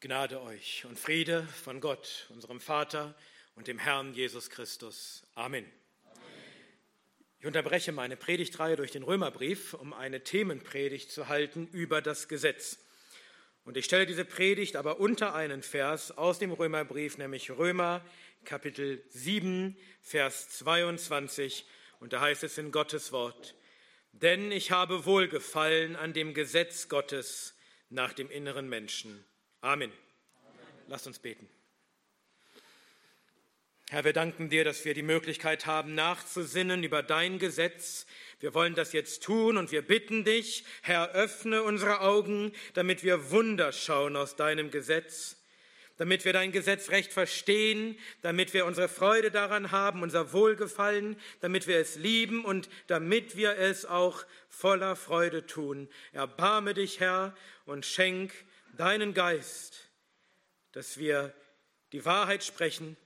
Gnade euch und Friede von Gott, unserem Vater und dem Herrn Jesus Christus. Amen. Ich unterbreche meine Predigtreihe durch den Römerbrief, um eine Themenpredigt zu halten über das Gesetz. Und ich stelle diese Predigt aber unter einen Vers aus dem Römerbrief, nämlich Römer Kapitel 7, Vers 22. Und da heißt es in Gottes Wort, denn ich habe Wohlgefallen an dem Gesetz Gottes nach dem inneren Menschen Amen. Lasst uns beten. Herr, wir danken dir, dass wir die Möglichkeit haben, nachzusinnen über dein Gesetz. Wir wollen das jetzt tun und wir bitten dich, Herr, öffne unsere Augen, damit wir Wunder schauen aus deinem Gesetz, damit wir dein Gesetz recht verstehen, damit wir unsere Freude daran haben, unser Wohlgefallen, damit wir es lieben und damit wir es auch voller Freude tun. Erbarme dich, Herr, und schenk deinen Geist, dass wir die Wahrheit sprechen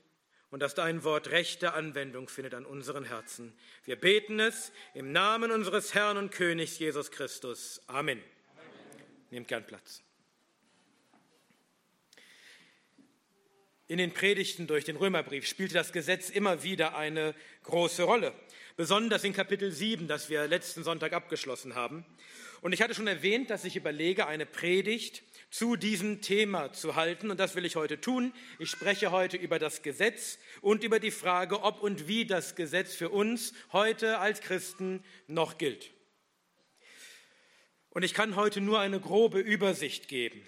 und dass dein Wort rechte Anwendung findet an unseren Herzen. Wir beten es im Namen unseres Herrn und Königs Jesus Christus. Amen. Amen. Nehmt gern Platz. In den Predigten durch den Römerbrief spielte das Gesetz immer wieder eine große Rolle, besonders in Kapitel 7, das wir letzten Sonntag abgeschlossen haben. Und ich hatte schon erwähnt, dass ich überlege, eine Predigt zu diesem Thema zu halten. Und das will ich heute tun. Ich spreche heute über das Gesetz und über die Frage, ob und wie das Gesetz für uns heute als Christen noch gilt. Und ich kann heute nur eine grobe Übersicht geben.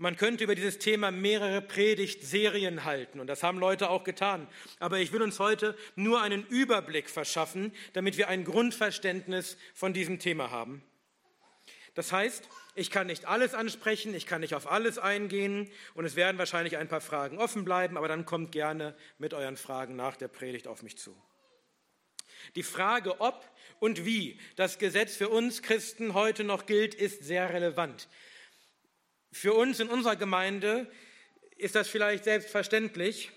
Man könnte über dieses Thema mehrere Predigtserien halten und das haben Leute auch getan. Aber ich will uns heute nur einen Überblick verschaffen, damit wir ein Grundverständnis von diesem Thema haben. Das heißt, ich kann nicht alles ansprechen, ich kann nicht auf alles eingehen und es werden wahrscheinlich ein paar Fragen offen bleiben, aber dann kommt gerne mit euren Fragen nach der Predigt auf mich zu. Die Frage, ob und wie das Gesetz für uns Christen heute noch gilt, ist sehr relevant. Für uns in unserer Gemeinde ist das vielleicht selbstverständlich,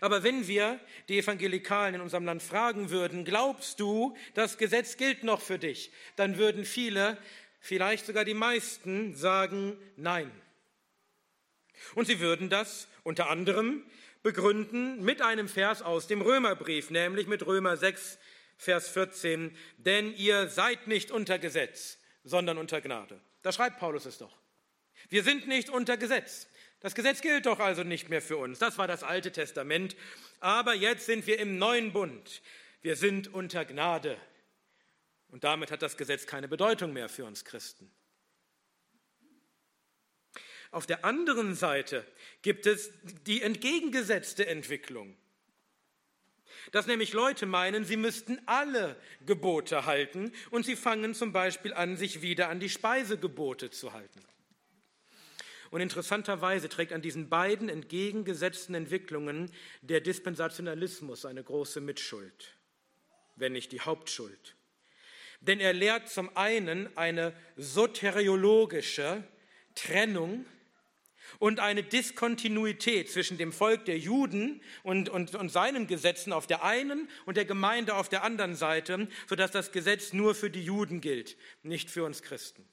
aber wenn wir die Evangelikalen in unserem Land fragen würden, glaubst du, das Gesetz gilt noch für dich, dann würden viele, vielleicht sogar die meisten, sagen Nein. Und sie würden das unter anderem begründen mit einem Vers aus dem Römerbrief, nämlich mit Römer 6, Vers 14, denn ihr seid nicht unter Gesetz, sondern unter Gnade. Da schreibt Paulus es doch. Wir sind nicht unter Gesetz. Das Gesetz gilt doch also nicht mehr für uns. Das war das Alte Testament. Aber jetzt sind wir im neuen Bund. Wir sind unter Gnade. Und damit hat das Gesetz keine Bedeutung mehr für uns Christen. Auf der anderen Seite gibt es die entgegengesetzte Entwicklung. Dass nämlich Leute meinen, sie müssten alle Gebote halten und sie fangen zum Beispiel an, sich wieder an die Speisegebote zu halten. Und interessanterweise trägt an diesen beiden entgegengesetzten Entwicklungen der Dispensationalismus eine große Mitschuld, wenn nicht die Hauptschuld. Denn er lehrt zum einen eine soteriologische Trennung und eine Diskontinuität zwischen dem Volk der Juden und, und, und seinen Gesetzen auf der einen und der Gemeinde auf der anderen Seite, sodass das Gesetz nur für die Juden gilt, nicht für uns Christen.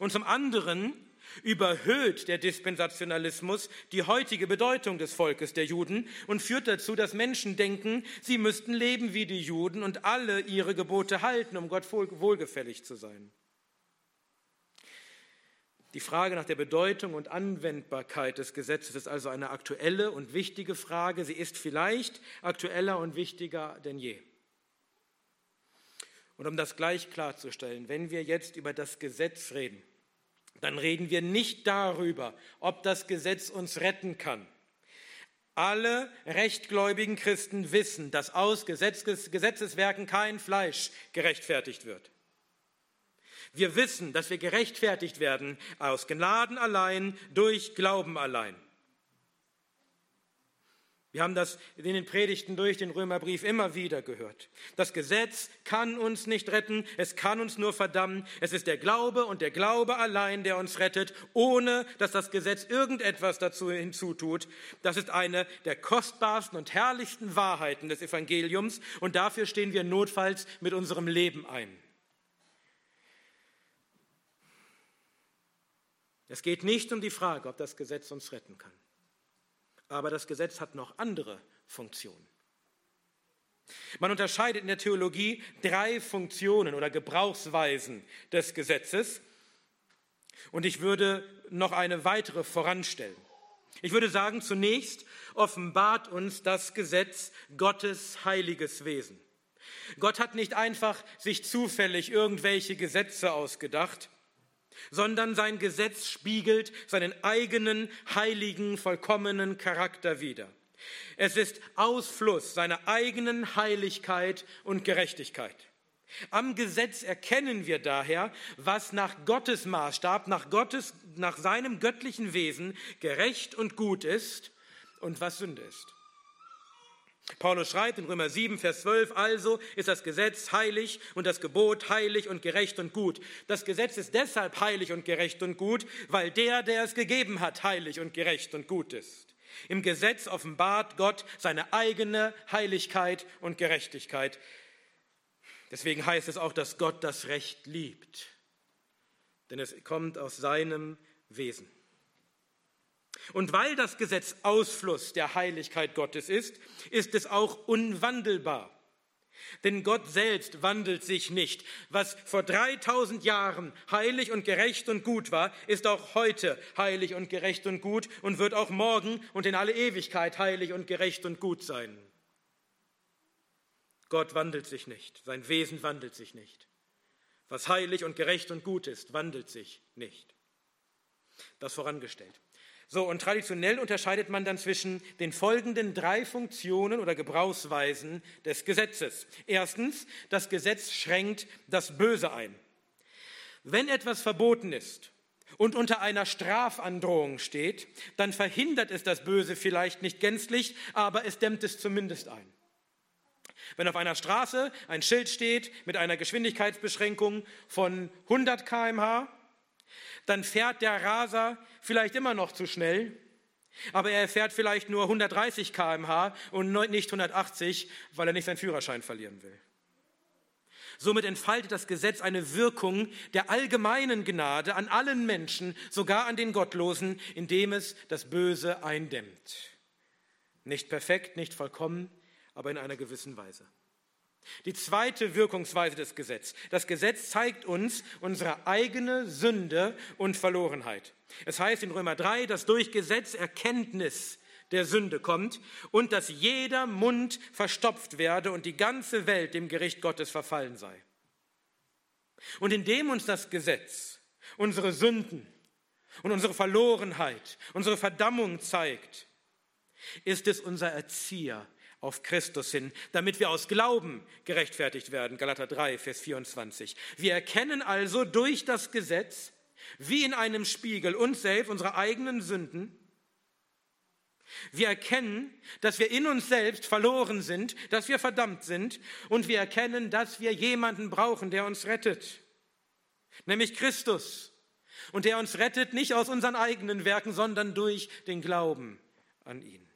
Und zum anderen überhöht der Dispensationalismus die heutige Bedeutung des Volkes der Juden und führt dazu, dass Menschen denken, sie müssten leben wie die Juden und alle ihre Gebote halten, um Gott wohlgefällig zu sein. Die Frage nach der Bedeutung und Anwendbarkeit des Gesetzes ist also eine aktuelle und wichtige Frage. Sie ist vielleicht aktueller und wichtiger denn je. Und um das gleich klarzustellen, wenn wir jetzt über das Gesetz reden, dann reden wir nicht darüber, ob das Gesetz uns retten kann. Alle rechtgläubigen Christen wissen, dass aus Gesetzeswerken kein Fleisch gerechtfertigt wird. Wir wissen, dass wir gerechtfertigt werden aus Gnaden allein, durch Glauben allein. Wir haben das in den Predigten durch den Römerbrief immer wieder gehört. Das Gesetz kann uns nicht retten, es kann uns nur verdammen. Es ist der Glaube und der Glaube allein, der uns rettet, ohne dass das Gesetz irgendetwas dazu hinzutut. Das ist eine der kostbarsten und herrlichsten Wahrheiten des Evangeliums und dafür stehen wir notfalls mit unserem Leben ein. Es geht nicht um die Frage, ob das Gesetz uns retten kann. Aber das Gesetz hat noch andere Funktionen. Man unterscheidet in der Theologie drei Funktionen oder Gebrauchsweisen des Gesetzes. Und ich würde noch eine weitere voranstellen. Ich würde sagen, zunächst offenbart uns das Gesetz Gottes heiliges Wesen. Gott hat nicht einfach sich zufällig irgendwelche Gesetze ausgedacht, sondern sein Gesetz spiegelt seinen eigenen heiligen, vollkommenen Charakter wider. Es ist Ausfluss seiner eigenen Heiligkeit und Gerechtigkeit. Am Gesetz erkennen wir daher, was nach Gottes Maßstab, nach, Gottes, nach seinem göttlichen Wesen gerecht und gut ist und was Sünde ist. Paulus schreibt in Römer 7, Vers 12, also ist das Gesetz heilig und das Gebot heilig und gerecht und gut. Das Gesetz ist deshalb heilig und gerecht und gut, weil der, der es gegeben hat, heilig und gerecht und gut ist. Im Gesetz offenbart Gott seine eigene Heiligkeit und Gerechtigkeit. Deswegen heißt es auch, dass Gott das Recht liebt, denn es kommt aus seinem Wesen. Und weil das Gesetz Ausfluss der Heiligkeit Gottes ist, ist es auch unwandelbar. Denn Gott selbst wandelt sich nicht. Was vor 3000 Jahren heilig und gerecht und gut war, ist auch heute heilig und gerecht und gut und wird auch morgen und in alle Ewigkeit heilig und gerecht und gut sein. Gott wandelt sich nicht, sein Wesen wandelt sich nicht. Was heilig und gerecht und gut ist, wandelt sich nicht. Das vorangestellt. So, und traditionell unterscheidet man dann zwischen den folgenden drei Funktionen oder Gebrauchsweisen des Gesetzes. Erstens, das Gesetz schränkt das Böse ein. Wenn etwas verboten ist und unter einer Strafandrohung steht, dann verhindert es das Böse vielleicht nicht gänzlich, aber es dämmt es zumindest ein. Wenn auf einer Straße ein Schild steht mit einer Geschwindigkeitsbeschränkung von 100 km/h, dann fährt der Raser vielleicht immer noch zu schnell, aber er fährt vielleicht nur 130 km/h und nicht 180, weil er nicht seinen Führerschein verlieren will. Somit entfaltet das Gesetz eine Wirkung der allgemeinen Gnade an allen Menschen, sogar an den Gottlosen, indem es das Böse eindämmt. Nicht perfekt, nicht vollkommen, aber in einer gewissen Weise. Die zweite Wirkungsweise des Gesetzes. Das Gesetz zeigt uns unsere eigene Sünde und Verlorenheit. Es heißt in Römer 3, dass durch Gesetz Erkenntnis der Sünde kommt und dass jeder Mund verstopft werde und die ganze Welt dem Gericht Gottes verfallen sei. Und indem uns das Gesetz unsere Sünden und unsere Verlorenheit, unsere Verdammung zeigt, ist es unser Erzieher, auf Christus hin, damit wir aus Glauben gerechtfertigt werden. Galater 3, Vers 24. Wir erkennen also durch das Gesetz, wie in einem Spiegel, uns selbst, unsere eigenen Sünden. Wir erkennen, dass wir in uns selbst verloren sind, dass wir verdammt sind und wir erkennen, dass wir jemanden brauchen, der uns rettet, nämlich Christus. Und der uns rettet nicht aus unseren eigenen Werken, sondern durch den Glauben an ihn.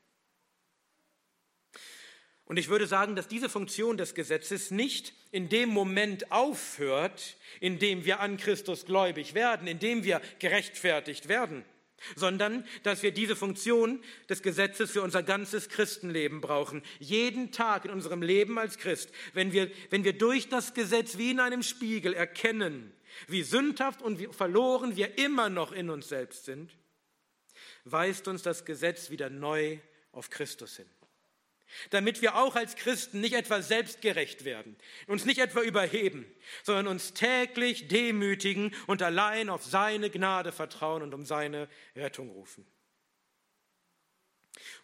Und ich würde sagen, dass diese Funktion des Gesetzes nicht in dem Moment aufhört, in dem wir an Christus gläubig werden, in dem wir gerechtfertigt werden, sondern dass wir diese Funktion des Gesetzes für unser ganzes Christenleben brauchen. Jeden Tag in unserem Leben als Christ, wenn wir, wenn wir durch das Gesetz wie in einem Spiegel erkennen, wie sündhaft und wie verloren wir immer noch in uns selbst sind, weist uns das Gesetz wieder neu auf Christus hin damit wir auch als Christen nicht etwa selbstgerecht werden, uns nicht etwa überheben, sondern uns täglich demütigen und allein auf seine Gnade vertrauen und um seine Rettung rufen.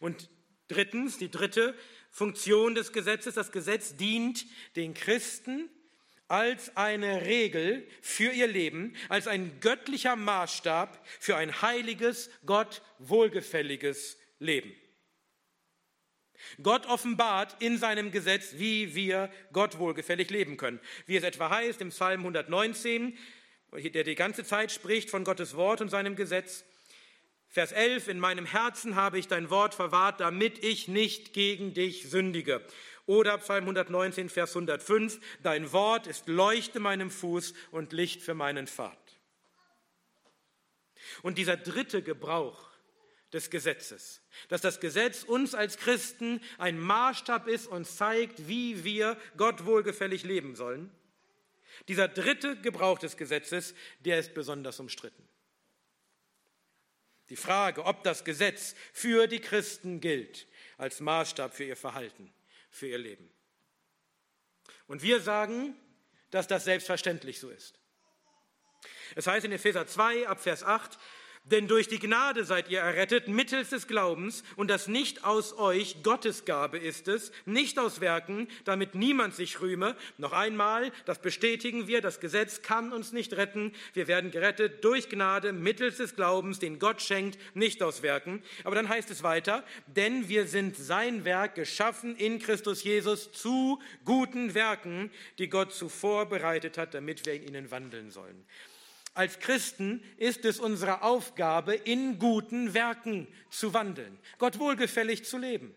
Und drittens, die dritte Funktion des Gesetzes, das Gesetz dient den Christen als eine Regel für ihr Leben, als ein göttlicher Maßstab für ein heiliges, Gott wohlgefälliges Leben. Gott offenbart in seinem Gesetz, wie wir Gott wohlgefällig leben können. Wie es etwa heißt im Psalm 119, der die ganze Zeit spricht von Gottes Wort und seinem Gesetz. Vers 11, in meinem Herzen habe ich dein Wort verwahrt, damit ich nicht gegen dich sündige. Oder Psalm 119, Vers 105, dein Wort ist Leuchte meinem Fuß und Licht für meinen Pfad. Und dieser dritte Gebrauch des Gesetzes, dass das Gesetz uns als Christen ein Maßstab ist und zeigt, wie wir Gott wohlgefällig leben sollen, dieser dritte Gebrauch des Gesetzes, der ist besonders umstritten. Die Frage, ob das Gesetz für die Christen gilt als Maßstab für ihr Verhalten, für ihr Leben. Und wir sagen, dass das selbstverständlich so ist. Es heißt in Epheser 2 ab Vers 8, denn durch die Gnade seid ihr errettet mittels des Glaubens und das nicht aus euch, Gottes Gabe ist es, nicht aus Werken, damit niemand sich rühme. Noch einmal, das bestätigen wir, das Gesetz kann uns nicht retten. Wir werden gerettet durch Gnade mittels des Glaubens, den Gott schenkt, nicht aus Werken. Aber dann heißt es weiter, denn wir sind sein Werk geschaffen in Christus Jesus zu guten Werken, die Gott zuvor bereitet hat, damit wir in ihnen wandeln sollen. Als Christen ist es unsere Aufgabe, in guten Werken zu wandeln, Gott wohlgefällig zu leben.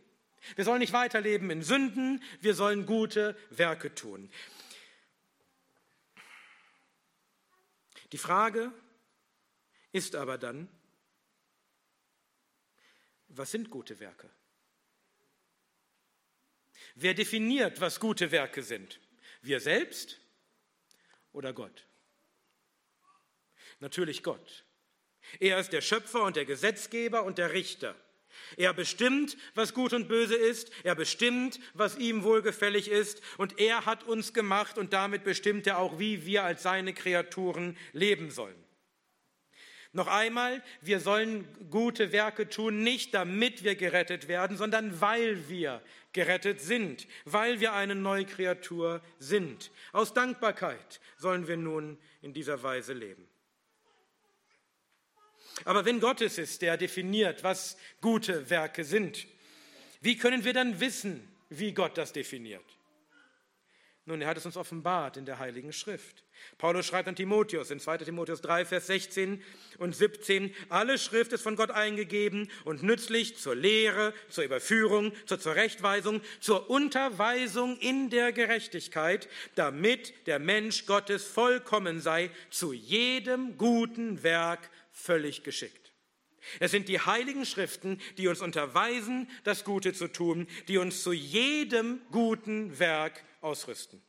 Wir sollen nicht weiterleben in Sünden, wir sollen gute Werke tun. Die Frage ist aber dann, was sind gute Werke? Wer definiert, was gute Werke sind? Wir selbst oder Gott? Natürlich Gott. Er ist der Schöpfer und der Gesetzgeber und der Richter. Er bestimmt, was gut und böse ist. Er bestimmt, was ihm wohlgefällig ist. Und er hat uns gemacht und damit bestimmt er auch, wie wir als seine Kreaturen leben sollen. Noch einmal, wir sollen gute Werke tun, nicht damit wir gerettet werden, sondern weil wir gerettet sind, weil wir eine neue Kreatur sind. Aus Dankbarkeit sollen wir nun in dieser Weise leben. Aber wenn Gott es ist, der definiert, was gute Werke sind, wie können wir dann wissen, wie Gott das definiert? Nun, er hat es uns offenbart in der Heiligen Schrift. Paulus schreibt an Timotheus in 2 Timotheus 3, Vers 16 und 17, alle Schrift ist von Gott eingegeben und nützlich zur Lehre, zur Überführung, zur Zurechtweisung, zur Unterweisung in der Gerechtigkeit, damit der Mensch Gottes vollkommen sei, zu jedem guten Werk völlig geschickt. Es sind die heiligen Schriften, die uns unterweisen, das Gute zu tun, die uns zu jedem guten Werk ausrüsten.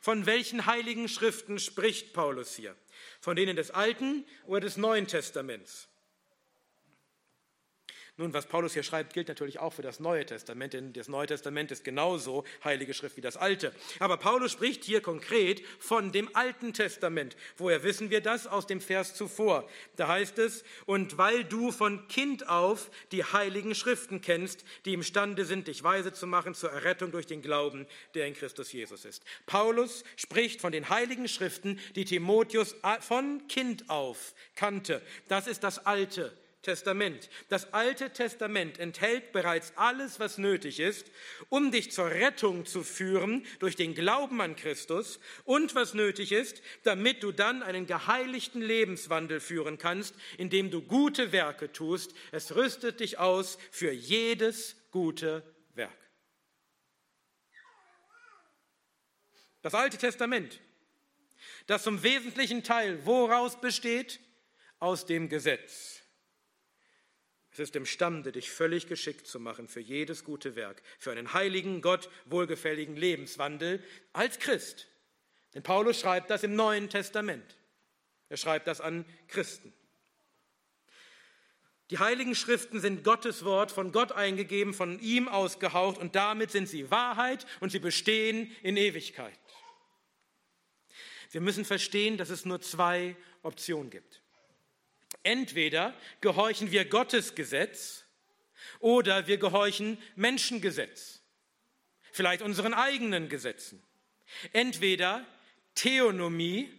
Von welchen heiligen Schriften spricht Paulus hier? Von denen des Alten oder des Neuen Testaments? Nun, was Paulus hier schreibt, gilt natürlich auch für das Neue Testament, denn das Neue Testament ist genauso heilige Schrift wie das Alte. Aber Paulus spricht hier konkret von dem Alten Testament. Woher wissen wir das? Aus dem Vers zuvor. Da heißt es, und weil du von Kind auf die heiligen Schriften kennst, die imstande sind, dich weise zu machen zur Errettung durch den Glauben, der in Christus Jesus ist. Paulus spricht von den heiligen Schriften, die Timotheus von Kind auf kannte. Das ist das Alte Testament. Das Alte Testament enthält bereits alles, was nötig ist, um dich zur Rettung zu führen durch den Glauben an Christus und was nötig ist, damit du dann einen geheiligten Lebenswandel führen kannst, indem du gute Werke tust. Es rüstet dich aus für jedes gute Werk. Das Alte Testament, das zum wesentlichen Teil woraus besteht? Aus dem Gesetz. Es ist imstande, dich völlig geschickt zu machen für jedes gute Werk, für einen heiligen, Gott wohlgefälligen Lebenswandel als Christ. Denn Paulus schreibt das im Neuen Testament. Er schreibt das an Christen. Die heiligen Schriften sind Gottes Wort, von Gott eingegeben, von ihm ausgehaucht und damit sind sie Wahrheit und sie bestehen in Ewigkeit. Wir müssen verstehen, dass es nur zwei Optionen gibt. Entweder gehorchen wir Gottes Gesetz oder wir gehorchen Menschengesetz, vielleicht unseren eigenen Gesetzen. Entweder Theonomie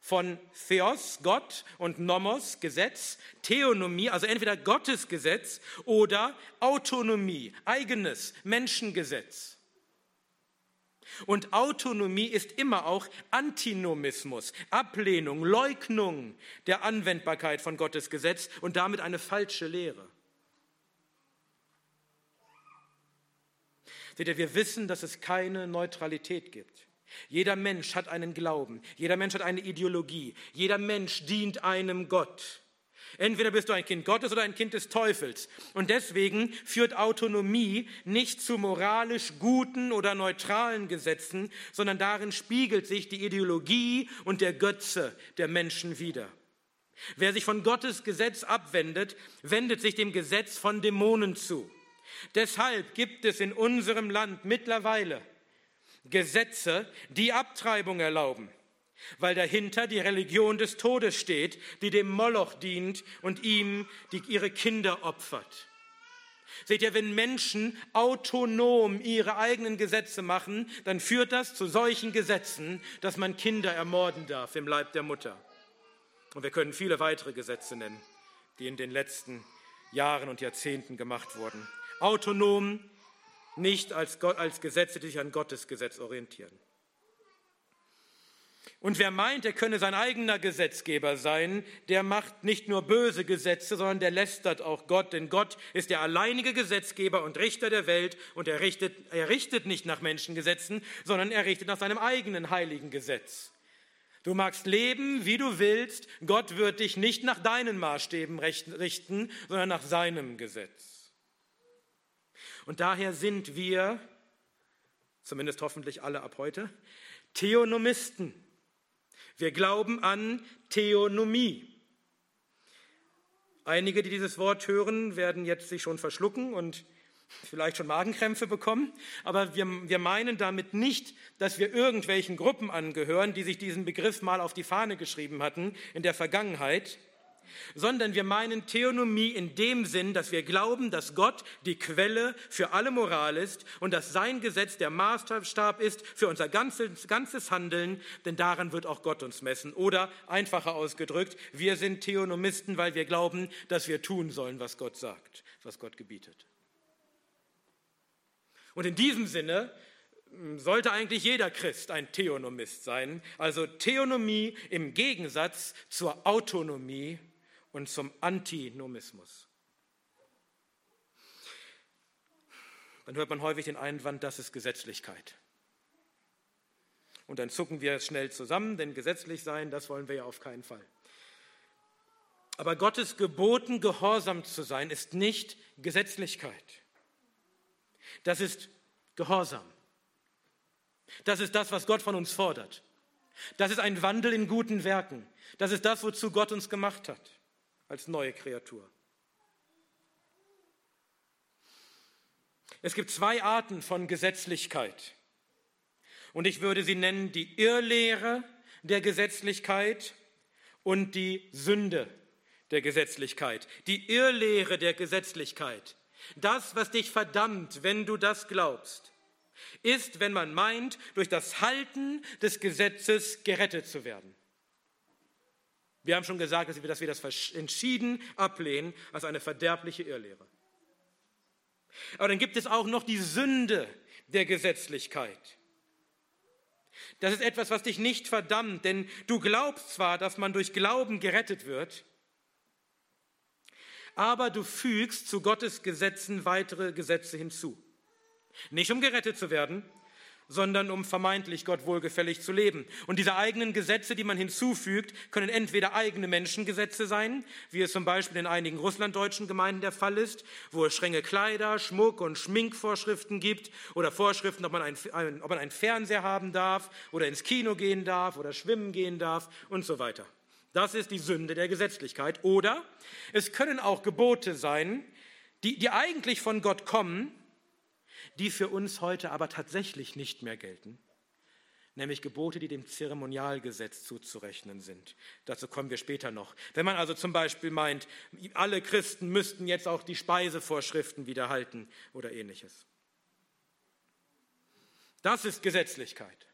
von Theos, Gott, und Nomos, Gesetz, Theonomie, also entweder Gottes Gesetz oder Autonomie, eigenes Menschengesetz. Und Autonomie ist immer auch Antinomismus, Ablehnung, Leugnung der Anwendbarkeit von Gottes Gesetz und damit eine falsche Lehre. Seht ihr, wir wissen, dass es keine Neutralität gibt. Jeder Mensch hat einen Glauben, jeder Mensch hat eine Ideologie, jeder Mensch dient einem Gott. Entweder bist du ein Kind Gottes oder ein Kind des Teufels. Und deswegen führt Autonomie nicht zu moralisch guten oder neutralen Gesetzen, sondern darin spiegelt sich die Ideologie und der Götze der Menschen wider. Wer sich von Gottes Gesetz abwendet, wendet sich dem Gesetz von Dämonen zu. Deshalb gibt es in unserem Land mittlerweile Gesetze, die Abtreibung erlauben, weil dahinter die Religion des Todes steht, die dem Moloch dient und ihm die, ihre Kinder opfert. Seht ihr, wenn Menschen autonom ihre eigenen Gesetze machen, dann führt das zu solchen Gesetzen, dass man Kinder ermorden darf im Leib der Mutter. Und wir können viele weitere Gesetze nennen, die in den letzten Jahren und Jahrzehnten gemacht wurden. Autonom, nicht als, als Gesetze, die sich an Gottes Gesetz orientieren. Und wer meint, er könne sein eigener Gesetzgeber sein, der macht nicht nur böse Gesetze, sondern der lästert auch Gott, denn Gott ist der alleinige Gesetzgeber und Richter der Welt und er richtet, er richtet nicht nach Menschengesetzen, sondern er richtet nach seinem eigenen heiligen Gesetz. Du magst leben, wie du willst, Gott wird dich nicht nach deinen Maßstäben richten, sondern nach seinem Gesetz. Und daher sind wir, zumindest hoffentlich alle ab heute, Theonomisten. Wir glauben an Theonomie. Einige, die dieses Wort hören, werden jetzt sich schon verschlucken und vielleicht schon Magenkrämpfe bekommen, aber wir, wir meinen damit nicht, dass wir irgendwelchen Gruppen angehören, die sich diesen Begriff mal auf die Fahne geschrieben hatten in der Vergangenheit, sondern wir meinen Theonomie in dem Sinn, dass wir glauben, dass Gott die Quelle für alle Moral ist und dass sein Gesetz der Maßstab ist für unser ganzes, ganzes Handeln, denn daran wird auch Gott uns messen. Oder einfacher ausgedrückt, wir sind Theonomisten, weil wir glauben, dass wir tun sollen, was Gott sagt, was Gott gebietet. Und in diesem Sinne hm, sollte eigentlich jeder Christ ein Theonomist sein, also Theonomie im Gegensatz zur Autonomie und zum Antinomismus. Dann hört man häufig den Einwand, das ist Gesetzlichkeit. Und dann zucken wir schnell zusammen, denn gesetzlich sein, das wollen wir ja auf keinen Fall. Aber Gottes geboten, gehorsam zu sein, ist nicht Gesetzlichkeit. Das ist Gehorsam. Das ist das, was Gott von uns fordert. Das ist ein Wandel in guten Werken. Das ist das, wozu Gott uns gemacht hat als neue Kreatur. Es gibt zwei Arten von Gesetzlichkeit. Und ich würde sie nennen die Irrlehre der Gesetzlichkeit und die Sünde der Gesetzlichkeit. Die Irrlehre der Gesetzlichkeit. Das, was dich verdammt, wenn du das glaubst, ist, wenn man meint, durch das Halten des Gesetzes gerettet zu werden. Wir haben schon gesagt, dass wir, das entschieden ablehnen als eine verderbliche Irrlehre. Aber dann gibt es auch noch die Sünde der Gesetzlichkeit. Das ist etwas, was dich nicht verdammt, denn du glaubst zwar, dass man durch Glauben gerettet wird, aber du fügst zu Gottes Gesetzen weitere Gesetze hinzu. Nicht um gerettet zu werden, sondern um vermeintlich Gott wohlgefällig zu leben. Und diese eigenen Gesetze, die man hinzufügt, können entweder eigene Menschengesetze sein, wie es zum Beispiel in einigen russlanddeutschen Gemeinden der Fall ist, wo es strenge Kleider, Schmuck und Schminkvorschriften gibt oder Vorschriften, ob man, ein, ob man einen Fernseher haben darf oder ins Kino gehen darf oder schwimmen gehen darf und so weiter. Das ist die Sünde der Gesetzlichkeit. Oder es können auch Gebote sein, die, die eigentlich von Gott kommen, die für uns heute aber tatsächlich nicht mehr gelten, nämlich Gebote, die dem Zeremonialgesetz zuzurechnen sind. Dazu kommen wir später noch. Wenn man also zum Beispiel meint, alle Christen müssten jetzt auch die Speisevorschriften wieder halten oder ähnliches. Das ist Gesetzlichkeit.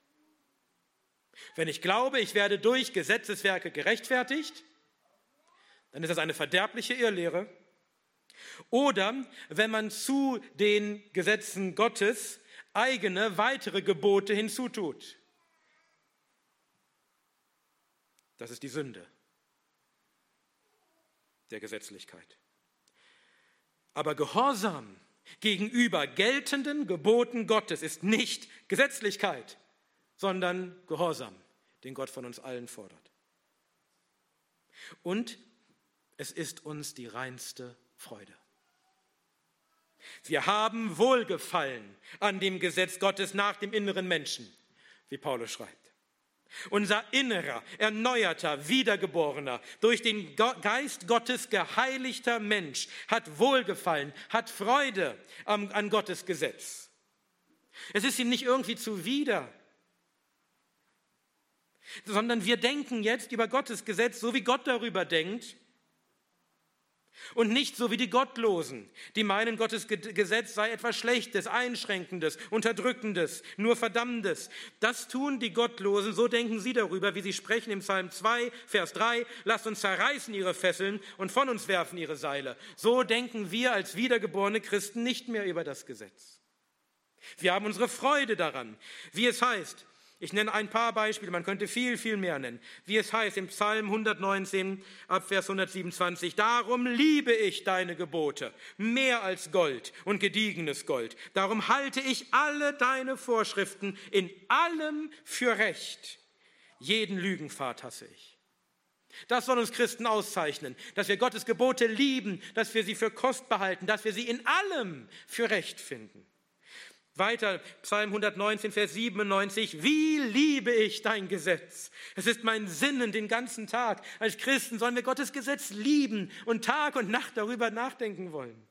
Wenn ich glaube, ich werde durch Gesetzeswerke gerechtfertigt, dann ist das eine verderbliche Irrlehre oder wenn man zu den Gesetzen Gottes eigene weitere Gebote hinzutut. Das ist die Sünde der Gesetzlichkeit. Aber Gehorsam gegenüber geltenden Geboten Gottes ist nicht Gesetzlichkeit, sondern Gehorsam, den Gott von uns allen fordert. Und Es ist uns die reinste Freude. Wir haben Wohlgefallen an dem Gesetz Gottes nach dem inneren Menschen, wie Paulus schreibt. Unser innerer, erneuerter, wiedergeborener, durch den Geist Gottes geheiligter Mensch hat Wohlgefallen, hat Freude an Gottes Gesetz. Es ist ihm nicht irgendwie zuwider, sondern wir denken jetzt über Gottes Gesetz, so wie Gott darüber denkt und nicht so wie die Gottlosen, die meinen, Gottes Gesetz sei etwas Schlechtes, Einschränkendes, Unterdrückendes, nur Verdammendes. Das tun die Gottlosen, so denken sie darüber, wie sie sprechen im Psalm 2, Vers 3, lasst uns zerreißen ihre Fesseln und von uns werfen ihre Seile. So denken wir als wiedergeborene Christen nicht mehr über das Gesetz. Wir haben unsere Freude daran, wie es heißt, ich nenne ein paar Beispiele, man könnte viel, viel mehr nennen. Wie es heißt im Psalm 119 ab Vers 127, darum liebe ich deine Gebote mehr als Gold und gediegenes Gold. Darum halte ich alle deine Vorschriften in allem für recht. Jeden Lügenpfad hasse ich. Das soll uns Christen auszeichnen, dass wir Gottes Gebote lieben, dass wir sie für kostbar halten, dass wir sie in allem für recht finden. Weiter, Psalm 119, Vers 97, wie liebe ich dein Gesetz. Es ist mein Sinnen den ganzen Tag. Als Christen sollen wir Gottes Gesetz lieben und Tag und Nacht darüber nachdenken wollen.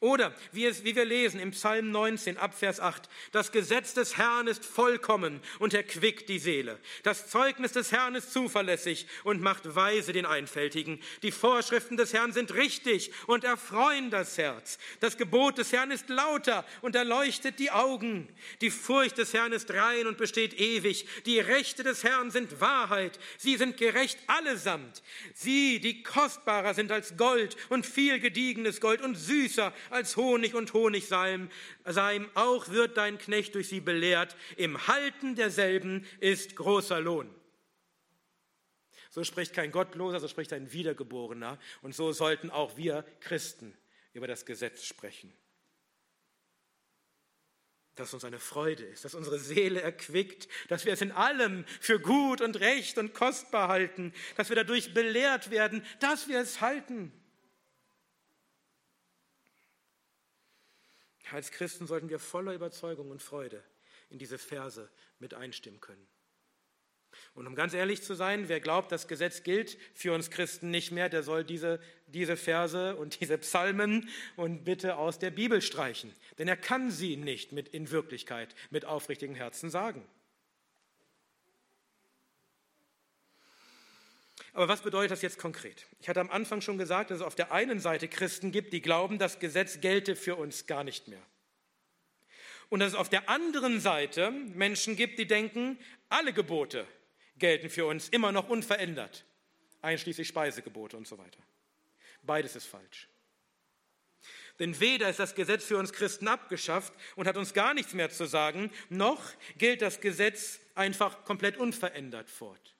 Oder wie, es, wie wir lesen im Psalm 19 ab Vers 8, das Gesetz des Herrn ist vollkommen und erquickt die Seele. Das Zeugnis des Herrn ist zuverlässig und macht weise den Einfältigen. Die Vorschriften des Herrn sind richtig und erfreuen das Herz. Das Gebot des Herrn ist lauter und erleuchtet die Augen. Die Furcht des Herrn ist rein und besteht ewig. Die Rechte des Herrn sind Wahrheit. Sie sind gerecht allesamt. Sie, die kostbarer sind als Gold und viel gediegenes Gold und süßer als Honig und Honigsalm. Auch wird dein Knecht durch sie belehrt. Im Halten derselben ist großer Lohn. So spricht kein Gottloser, so spricht ein Wiedergeborener. Und so sollten auch wir Christen über das Gesetz sprechen. Dass uns eine Freude ist, dass unsere Seele erquickt, dass wir es in allem für gut und recht und kostbar halten, dass wir dadurch belehrt werden, dass wir es halten. Als Christen sollten wir voller Überzeugung und Freude in diese Verse mit einstimmen können. Und um ganz ehrlich zu sein, wer glaubt, das Gesetz gilt für uns Christen nicht mehr, der soll diese, diese Verse und diese Psalmen und bitte aus der Bibel streichen. Denn er kann sie nicht mit, in Wirklichkeit mit aufrichtigem Herzen sagen. Aber was bedeutet das jetzt konkret? Ich hatte am Anfang schon gesagt, dass es auf der einen Seite Christen gibt, die glauben, das Gesetz gelte für uns gar nicht mehr. Und dass es auf der anderen Seite Menschen gibt, die denken, alle Gebote gelten für uns immer noch unverändert, einschließlich Speisegebote und so weiter. Beides ist falsch. Denn weder ist das Gesetz für uns Christen abgeschafft und hat uns gar nichts mehr zu sagen, noch gilt das Gesetz einfach komplett unverändert fort.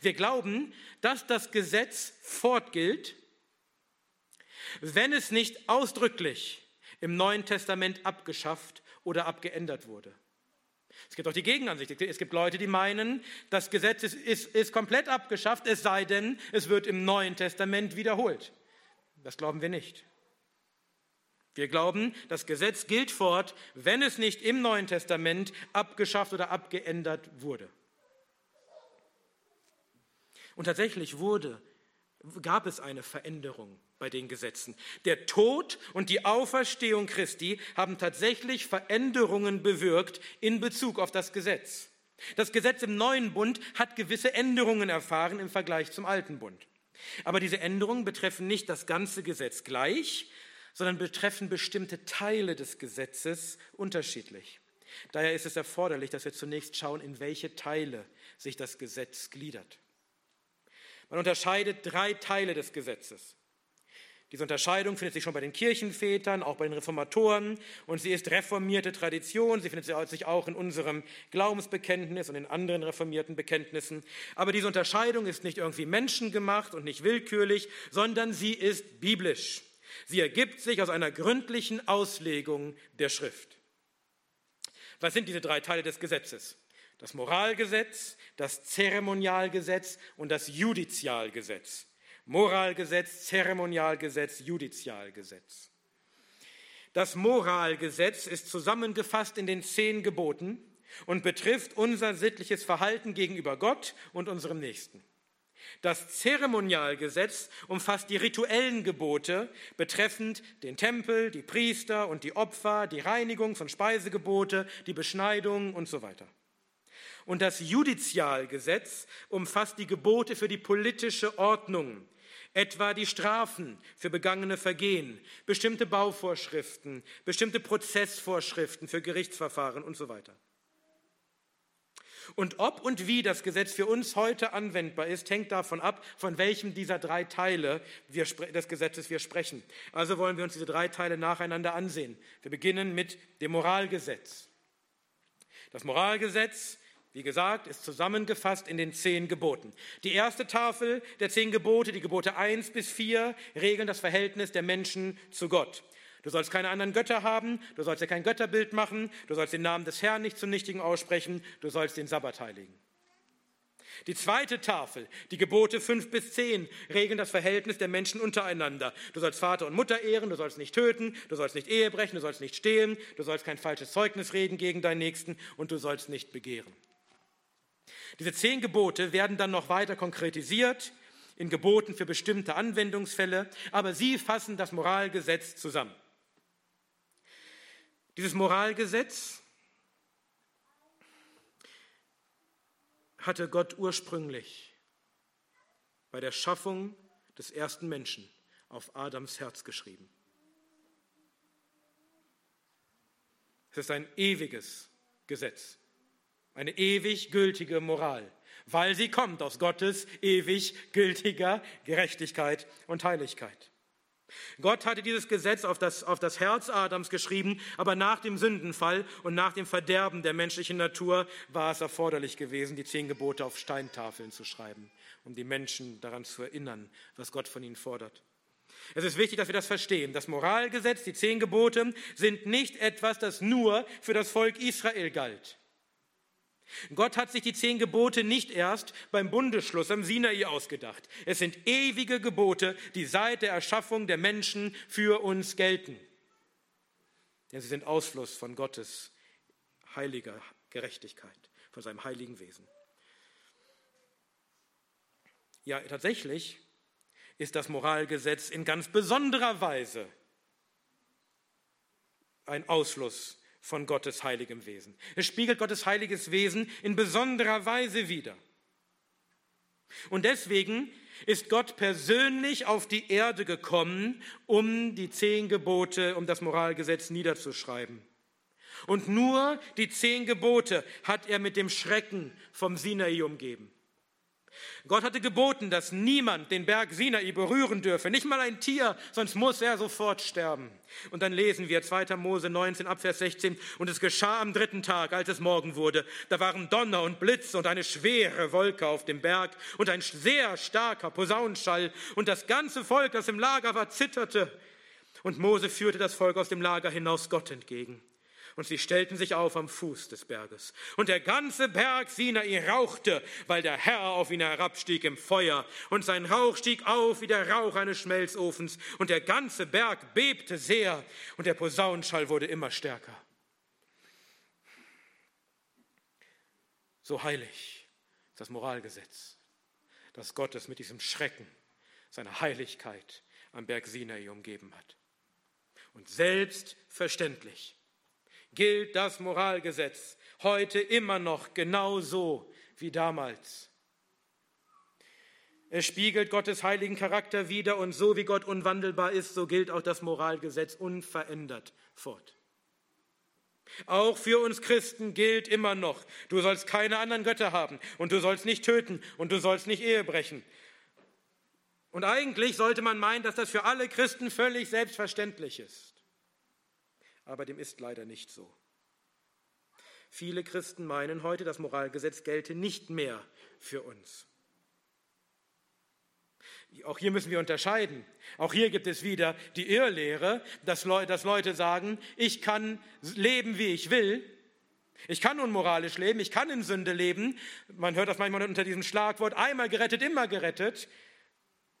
Wir glauben, dass das Gesetz fortgilt, wenn es nicht ausdrücklich im Neuen Testament abgeschafft oder abgeändert wurde. Es gibt auch die Gegenansicht. Es gibt Leute, die meinen, das Gesetz ist, ist, ist komplett abgeschafft, es sei denn, es wird im Neuen Testament wiederholt. Das glauben wir nicht. Wir glauben, das Gesetz gilt fort, wenn es nicht im Neuen Testament abgeschafft oder abgeändert wurde. Und tatsächlich wurde, gab es eine Veränderung bei den Gesetzen. Der Tod und die Auferstehung Christi haben tatsächlich Veränderungen bewirkt in Bezug auf das Gesetz. Das Gesetz im neuen Bund hat gewisse Änderungen erfahren im Vergleich zum alten Bund. Aber diese Änderungen betreffen nicht das ganze Gesetz gleich, sondern betreffen bestimmte Teile des Gesetzes unterschiedlich. Daher ist es erforderlich, dass wir zunächst schauen, in welche Teile sich das Gesetz gliedert. Man unterscheidet drei Teile des Gesetzes. Diese Unterscheidung findet sich schon bei den Kirchenvätern, auch bei den Reformatoren und sie ist reformierte Tradition. Sie findet sich auch in unserem Glaubensbekenntnis und in anderen reformierten Bekenntnissen. Aber diese Unterscheidung ist nicht irgendwie menschengemacht und nicht willkürlich, sondern sie ist biblisch. Sie ergibt sich aus einer gründlichen Auslegung der Schrift. Was sind diese drei Teile des Gesetzes? Das Moralgesetz, das Zeremonialgesetz und das Judizialgesetz. Moralgesetz, Zeremonialgesetz, Judizialgesetz. Das Moralgesetz ist zusammengefasst in den zehn Geboten und betrifft unser sittliches Verhalten gegenüber Gott und unserem Nächsten. Das Zeremonialgesetz umfasst die rituellen Gebote betreffend den Tempel, die Priester und die Opfer, die Reinigungs- und Speisegebote, die Beschneidung und so weiter. Und das Judizialgesetz umfasst die Gebote für die politische Ordnung, etwa die Strafen für begangene Vergehen, bestimmte Bauvorschriften, bestimmte Prozessvorschriften für Gerichtsverfahren und so weiter. Und ob und wie das Gesetz für uns heute anwendbar ist, hängt davon ab, von welchem dieser drei Teile wir, des Gesetzes wir sprechen. Also wollen wir uns diese drei Teile nacheinander ansehen. Wir beginnen mit dem Moralgesetz. Das Moralgesetz, wie gesagt, ist zusammengefasst in den zehn Geboten. Die erste Tafel der zehn Gebote, die Gebote 1 bis 4, regeln das Verhältnis der Menschen zu Gott. Du sollst keine anderen Götter haben, du sollst dir kein Götterbild machen, du sollst den Namen des Herrn nicht zum Nichtigen aussprechen, du sollst den Sabbat heiligen. Die zweite Tafel, die Gebote 5 bis 10, regeln das Verhältnis der Menschen untereinander. Du sollst Vater und Mutter ehren, du sollst nicht töten, du sollst nicht Ehe brechen, du sollst nicht stehlen, du sollst kein falsches Zeugnis reden gegen deinen Nächsten und du sollst nicht begehren. Diese zehn Gebote werden dann noch weiter konkretisiert in Geboten für bestimmte Anwendungsfälle, aber sie fassen das Moralgesetz zusammen. Dieses Moralgesetz hatte Gott ursprünglich bei der Schaffung des ersten Menschen auf Adams Herz geschrieben. Es ist ein ewiges Gesetz, eine ewig gültige Moral, weil sie kommt aus Gottes ewig gültiger Gerechtigkeit und Heiligkeit. Gott hatte dieses Gesetz auf das, auf das Herz Adams geschrieben, aber nach dem Sündenfall und nach dem Verderben der menschlichen Natur war es erforderlich gewesen, die zehn Gebote auf Steintafeln zu schreiben, um die Menschen daran zu erinnern, was Gott von ihnen fordert. Es ist wichtig, dass wir das verstehen. Das Moralgesetz, die zehn Gebote sind nicht etwas, das nur für das Volk Israel galt. Gott hat sich die zehn Gebote nicht erst beim Bundesschluss am Sinai ausgedacht. Es sind ewige Gebote, die seit der Erschaffung der Menschen für uns gelten. Denn sie sind Ausfluss von Gottes heiliger Gerechtigkeit, von seinem heiligen Wesen. Ja, tatsächlich ist das Moralgesetz in ganz besonderer Weise ein Ausfluss von Gottes heiligem Wesen. Es spiegelt Gottes heiliges Wesen in besonderer Weise wider. Und deswegen ist Gott persönlich auf die Erde gekommen, um die zehn Gebote, um das Moralgesetz niederzuschreiben. Und nur die zehn Gebote hat er mit dem Schrecken vom Sinai umgeben. Gott hatte geboten, dass niemand den Berg Sinai berühren dürfe, nicht mal ein Tier, sonst muss er sofort sterben. Und dann lesen wir 2. Mose 19 Abvers 16, und es geschah am dritten Tag, als es Morgen wurde, da waren Donner und Blitz und eine schwere Wolke auf dem Berg und ein sehr starker Posaunenschall und das ganze Volk, das im Lager war, zitterte. Und Mose führte das Volk aus dem Lager hinaus Gott entgegen. Und sie stellten sich auf am Fuß des Berges. Und der ganze Berg Sinai rauchte, weil der Herr auf ihn herabstieg im Feuer. Und sein Rauch stieg auf wie der Rauch eines Schmelzofens. Und der ganze Berg bebte sehr. Und der Posaunenschall wurde immer stärker. So heilig ist das Moralgesetz, dass Gott es mit diesem Schrecken seiner Heiligkeit am Berg Sinai umgeben hat. Und selbstverständlich gilt das Moralgesetz heute immer noch genauso wie damals. Es spiegelt Gottes heiligen Charakter wider und so wie Gott unwandelbar ist, so gilt auch das Moralgesetz unverändert fort. Auch für uns Christen gilt immer noch, du sollst keine anderen Götter haben und du sollst nicht töten und du sollst nicht Ehe brechen. Und eigentlich sollte man meinen, dass das für alle Christen völlig selbstverständlich ist aber dem ist leider nicht so. Viele Christen meinen heute, das Moralgesetz gelte nicht mehr für uns. Auch hier müssen wir unterscheiden. Auch hier gibt es wieder die Irrlehre, dass, Leute sagen, ich kann leben, wie ich will, Ich kann unmoralisch leben, ich kann in Sünde leben. Man hört das manchmal unter diesem Schlagwort, einmal gerettet, immer gerettet.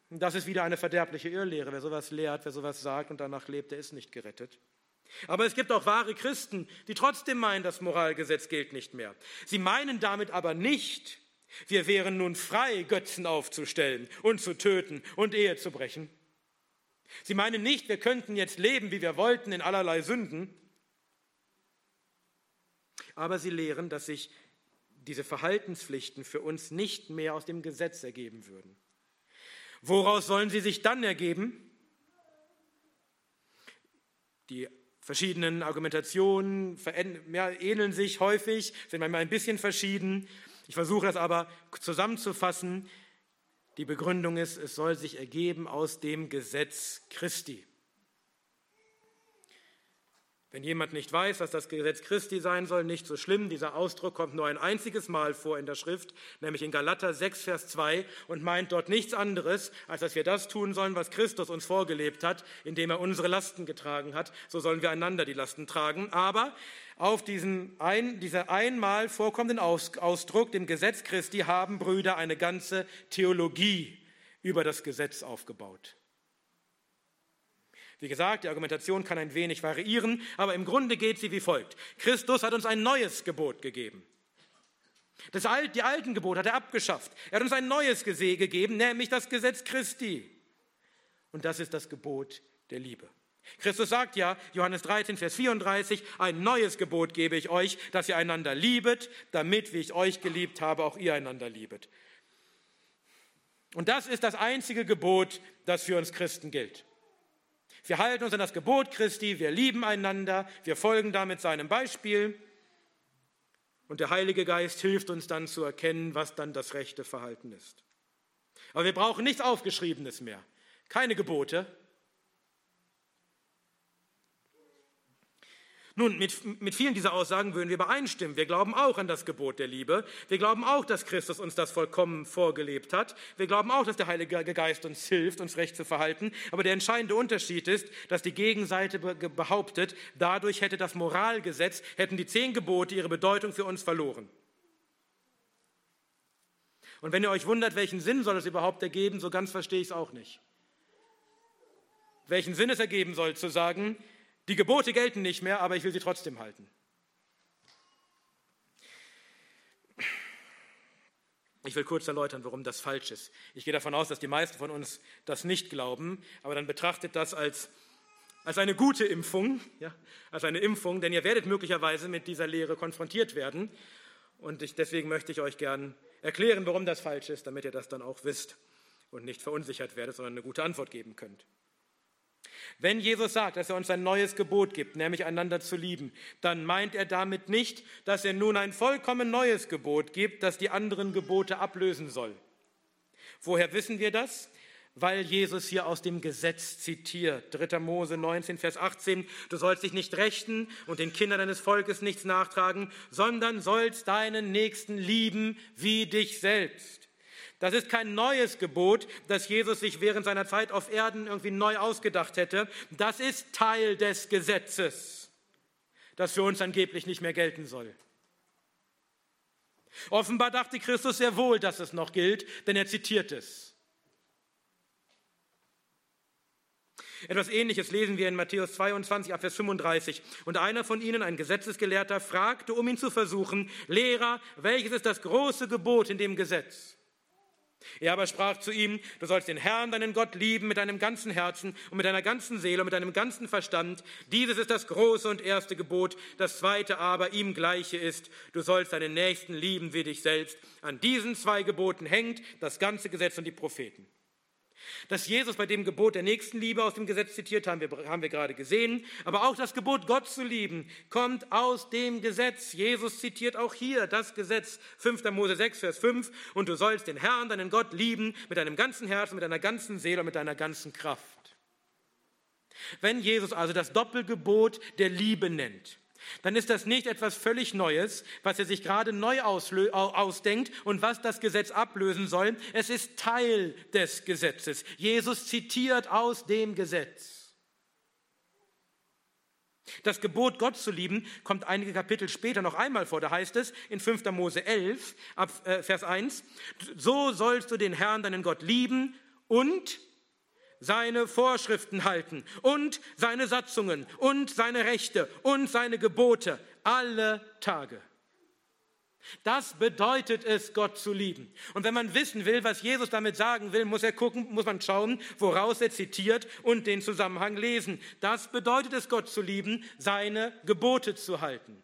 Das ist wieder eine verderbliche Irrlehre. Wer sowas lehrt, wer sowas sagt und danach lebt, der ist nicht gerettet. Aber es gibt auch wahre Christen, die trotzdem meinen, das Moralgesetz gilt nicht mehr. Sie meinen damit aber nicht, wir wären nun frei, Götzen aufzustellen und zu töten und Ehe zu brechen. Sie meinen nicht, wir könnten jetzt leben, wie wir wollten, in allerlei Sünden. Aber sie lehren, dass sich diese Verhaltenspflichten für uns nicht mehr aus dem Gesetz ergeben würden. Woraus sollen sie sich dann ergeben? Die verschiedenen Argumentationen ja, ähneln sich häufig, sind manchmal ein bisschen verschieden. Ich versuche das aber zusammenzufassen. Die Begründung ist, es soll sich ergeben aus dem Gesetz Christi. Wenn jemand nicht weiß, was das Gesetz Christi sein soll, nicht so schlimm. Dieser Ausdruck kommt nur ein einziges Mal vor in der Schrift, nämlich in Galater 6, Vers 2 und meint dort nichts anderes, als dass wir das tun sollen, was Christus uns vorgelebt hat, indem er unsere Lasten getragen hat. So sollen wir einander die Lasten tragen. Aber auf diesen ein, dieser einmal vorkommenden Ausdruck, dem Gesetz Christi, haben Brüder eine ganze Theologie über das Gesetz aufgebaut. Wie gesagt, die Argumentation kann ein wenig variieren, aber im Grunde geht sie wie folgt. Christus hat uns ein neues Gebot gegeben. Das Alt, die alten Gebote hat er abgeschafft. Er hat uns ein neues gegeben, nämlich das Gesetz Christi. Und das ist das Gebot der Liebe. Christus sagt ja, Johannes 13, Vers 34, ein neues Gebot gebe ich euch, dass ihr einander liebet, damit, wie ich euch geliebt habe, auch ihr einander liebet. Und das ist das einzige Gebot, das für uns Christen gilt. Wir halten uns an das Gebot Christi, wir lieben einander, wir folgen damit seinem Beispiel. Und der Heilige Geist hilft uns dann zu erkennen, was dann das rechte Verhalten ist. Aber wir brauchen nichts Aufgeschriebenes mehr, keine Gebote, Nun, mit, mit vielen dieser Aussagen würden wir übereinstimmen. Wir glauben auch an das Gebot der Liebe. Wir glauben auch, dass Christus uns das vollkommen vorgelebt hat. Wir glauben auch, dass der Heilige Geist uns hilft, uns recht zu verhalten. Aber der entscheidende Unterschied ist, dass die Gegenseite behauptet, dadurch hätte das Moralgesetz, hätten die zehn Gebote ihre Bedeutung für uns verloren. Und wenn ihr euch wundert, welchen Sinn soll es überhaupt ergeben, so ganz verstehe ich es auch nicht. Welchen Sinn es ergeben soll, zu sagen, die Gebote gelten nicht mehr, aber ich will sie trotzdem halten. Ich will kurz erläutern, warum das falsch ist. Ich gehe davon aus, dass die meisten von uns das nicht glauben, aber dann betrachtet das als, als eine gute Impfung, ja, als eine Impfung, denn ihr werdet möglicherweise mit dieser Lehre konfrontiert werden. Und ich, deswegen möchte ich euch gern erklären, warum das falsch ist, damit ihr das dann auch wisst und nicht verunsichert werdet, sondern eine gute Antwort geben könnt. Wenn Jesus sagt, dass er uns ein neues Gebot gibt, nämlich einander zu lieben, dann meint er damit nicht, dass er nun ein vollkommen neues Gebot gibt, das die anderen Gebote ablösen soll. Woher wissen wir das? Weil Jesus hier aus dem Gesetz zitiert. 3. Mose 19, Vers 18. Du sollst dich nicht rächen und den Kindern deines Volkes nichts nachtragen, sondern sollst deinen Nächsten lieben wie dich selbst. Das ist kein neues Gebot, das Jesus sich während seiner Zeit auf Erden irgendwie neu ausgedacht hätte. Das ist Teil des Gesetzes, das für uns angeblich nicht mehr gelten soll. Offenbar dachte Christus sehr wohl, dass es noch gilt, denn er zitiert es. Etwas Ähnliches lesen wir in Matthäus 22, Vers 35. Und einer von ihnen, ein Gesetzesgelehrter, fragte, um ihn zu versuchen, Lehrer, welches ist das große Gebot in dem Gesetz? Er aber sprach zu ihm, du sollst den Herrn, deinen Gott, lieben mit deinem ganzen Herzen und mit deiner ganzen Seele und mit deinem ganzen Verstand. Dieses ist das große und erste Gebot. Das zweite aber ihm gleiche ist, du sollst deinen Nächsten lieben wie dich selbst. An diesen zwei Geboten hängt das ganze Gesetz und die Propheten. Dass Jesus bei dem Gebot der Nächstenliebe aus dem Gesetz zitiert, haben wir, haben wir gerade gesehen. Aber auch das Gebot, Gott zu lieben, kommt aus dem Gesetz. Jesus zitiert auch hier das Gesetz, 5. Mose 6, Vers 5. Und du sollst den Herrn, deinen Gott, lieben mit deinem ganzen Herzen, mit deiner ganzen Seele und mit deiner ganzen Kraft. Wenn Jesus also das Doppelgebot der Liebe nennt, dann ist das nicht etwas völlig Neues, was er sich gerade neu ausdenkt und was das Gesetz ablösen soll. Es ist Teil des Gesetzes. Jesus zitiert aus dem Gesetz. Das Gebot, Gott zu lieben, kommt einige Kapitel später noch einmal vor. Da heißt es in 5. Mose 11, ab äh, Vers 1, so sollst du den Herrn, deinen Gott, lieben und seine Vorschriften halten und seine Satzungen und seine Rechte und seine Gebote alle Tage. Das bedeutet es, Gott zu lieben. Und wenn man wissen will, was Jesus damit sagen will, muss er gucken, muss man schauen, woraus er zitiert und den Zusammenhang lesen. Das bedeutet es, Gott zu lieben, seine Gebote zu halten.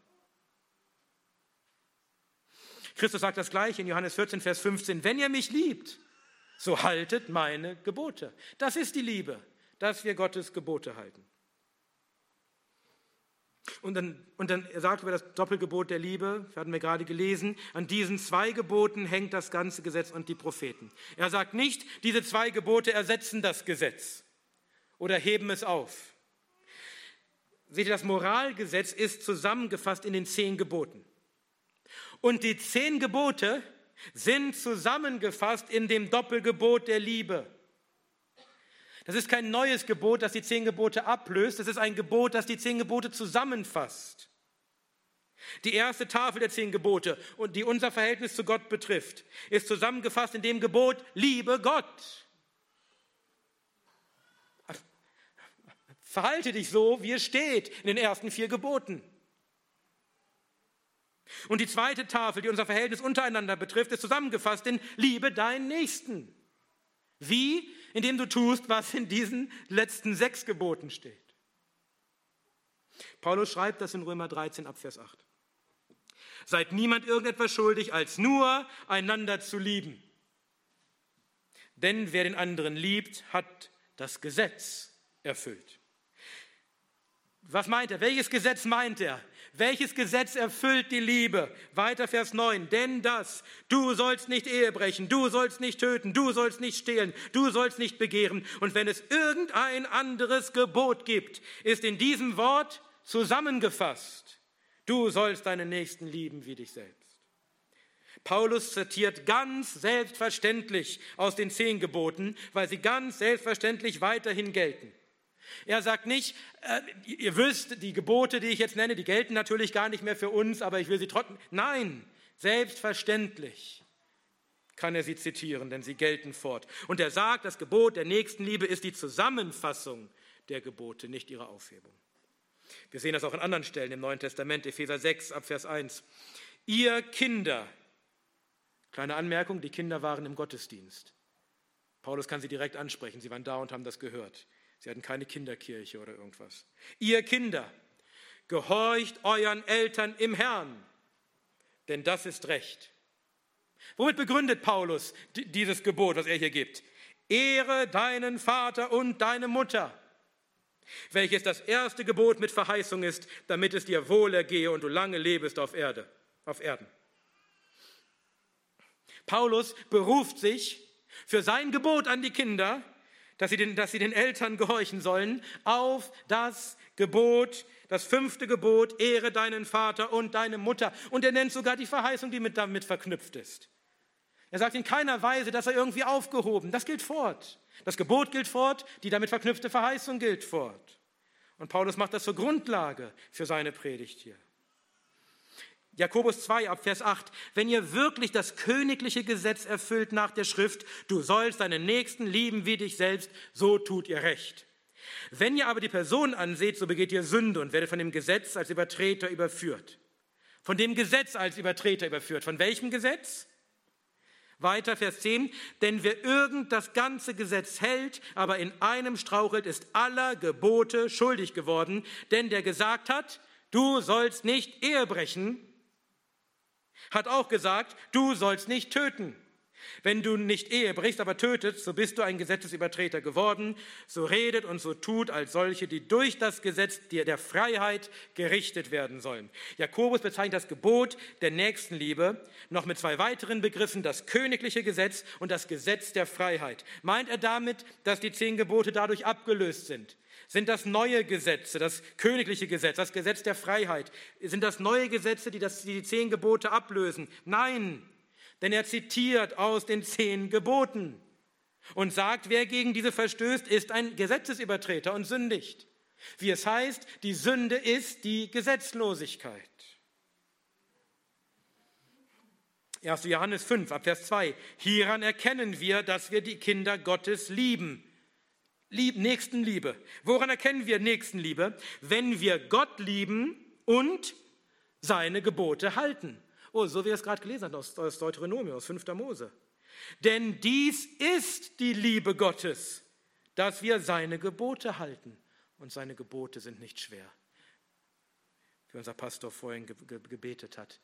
Christus sagt das gleiche in Johannes 14, Vers 15. Wenn ihr mich liebt, so haltet meine Gebote. Das ist die Liebe, dass wir Gottes Gebote halten. Und dann, und dann er sagt über das Doppelgebot der Liebe, das hatten wir gerade gelesen, an diesen zwei Geboten hängt das ganze Gesetz und die Propheten. Er sagt nicht, diese zwei Gebote ersetzen das Gesetz oder heben es auf. Seht ihr, das Moralgesetz ist zusammengefasst in den zehn Geboten. Und die zehn Gebote sind zusammengefasst in dem Doppelgebot der Liebe. Das ist kein neues Gebot, das die zehn Gebote ablöst. Das ist ein Gebot, das die zehn Gebote zusammenfasst. Die erste Tafel der zehn Gebote, die unser Verhältnis zu Gott betrifft, ist zusammengefasst in dem Gebot, liebe Gott. Verhalte dich so, wie es steht in den ersten vier Geboten. Und die zweite Tafel, die unser Verhältnis untereinander betrifft, ist zusammengefasst in Liebe deinen Nächsten. Wie? indem du tust, was in diesen letzten sechs Geboten steht. Paulus schreibt das in Römer 13 ab Vers 8. Seid niemand irgendetwas schuldig, als nur einander zu lieben. Denn wer den anderen liebt, hat das Gesetz erfüllt. Was meint er? Welches Gesetz meint er? Welches Gesetz erfüllt die Liebe? Weiter Vers 9. Denn das, du sollst nicht Ehe brechen, du sollst nicht töten, du sollst nicht stehlen, du sollst nicht begehren. Und wenn es irgendein anderes Gebot gibt, ist in diesem Wort zusammengefasst, du sollst deinen Nächsten lieben wie dich selbst. Paulus zitiert ganz selbstverständlich aus den zehn Geboten, weil sie ganz selbstverständlich weiterhin gelten. Er sagt nicht, äh, ihr wisst, die Gebote, die ich jetzt nenne, die gelten natürlich gar nicht mehr für uns, aber ich will sie trotzdem. Nein, selbstverständlich kann er sie zitieren, denn sie gelten fort. Und er sagt, das Gebot der Nächstenliebe ist die Zusammenfassung der Gebote, nicht ihre Aufhebung. Wir sehen das auch an anderen Stellen im Neuen Testament, Epheser 6 ab Vers 1. Ihr Kinder, kleine Anmerkung, die Kinder waren im Gottesdienst. Paulus kann sie direkt ansprechen, sie waren da und haben das gehört. Sie hatten keine Kinderkirche oder irgendwas. Ihr Kinder, gehorcht euren Eltern im Herrn, denn das ist Recht. Womit begründet Paulus dieses Gebot, was er hier gibt? Ehre deinen Vater und deine Mutter, welches das erste Gebot mit Verheißung ist, damit es dir wohlergehe und du lange lebest auf Erde, auf Erden. Paulus beruft sich für sein Gebot an die Kinder dass sie, den, dass sie den Eltern gehorchen sollen, auf das Gebot, das fünfte Gebot, ehre deinen Vater und deine Mutter. Und er nennt sogar die Verheißung, die mit, damit verknüpft ist. Er sagt in keiner Weise, dass er irgendwie aufgehoben. Das gilt fort. Das Gebot gilt fort, die damit verknüpfte Verheißung gilt fort. Und Paulus macht das zur Grundlage für seine Predigt hier. Jakobus 2 ab Vers 8, wenn ihr wirklich das königliche Gesetz erfüllt nach der Schrift, du sollst deinen Nächsten lieben wie dich selbst, so tut ihr recht. Wenn ihr aber die Person anseht, so begeht ihr Sünde und werdet von dem Gesetz als Übertreter überführt. Von dem Gesetz als Übertreter überführt. Von welchem Gesetz? Weiter Vers 10, denn wer irgend das ganze Gesetz hält, aber in einem strauchelt, ist aller Gebote schuldig geworden, denn der gesagt hat, du sollst nicht Ehe brechen, hat auch gesagt, du sollst nicht töten. Wenn du nicht Ehe brichst, aber tötest, so bist du ein Gesetzesübertreter geworden. So redet und so tut als solche, die durch das Gesetz der Freiheit gerichtet werden sollen. Jakobus bezeichnet das Gebot der Nächstenliebe noch mit zwei weiteren Begriffen, das königliche Gesetz und das Gesetz der Freiheit. Meint er damit, dass die zehn Gebote dadurch abgelöst sind? Sind das neue Gesetze, das königliche Gesetz, das Gesetz der Freiheit? Sind das neue Gesetze, die, das, die, die zehn Gebote ablösen? Nein, denn er zitiert aus den zehn Geboten und sagt, wer gegen diese verstößt, ist ein Gesetzesübertreter und sündigt. Wie es heißt, die Sünde ist die Gesetzlosigkeit. 1. Johannes 5, Abvers 2. Hieran erkennen wir, dass wir die Kinder Gottes lieben. Lieb, Nächstenliebe. Woran erkennen wir Nächstenliebe? Wenn wir Gott lieben und seine Gebote halten. Oh, so wie wir es gerade gelesen haben aus, aus Deuteronomium, aus 5. Mose. Denn dies ist die Liebe Gottes, dass wir seine Gebote halten. Und seine Gebote sind nicht schwer. Wie unser Pastor vorhin gebetet hat.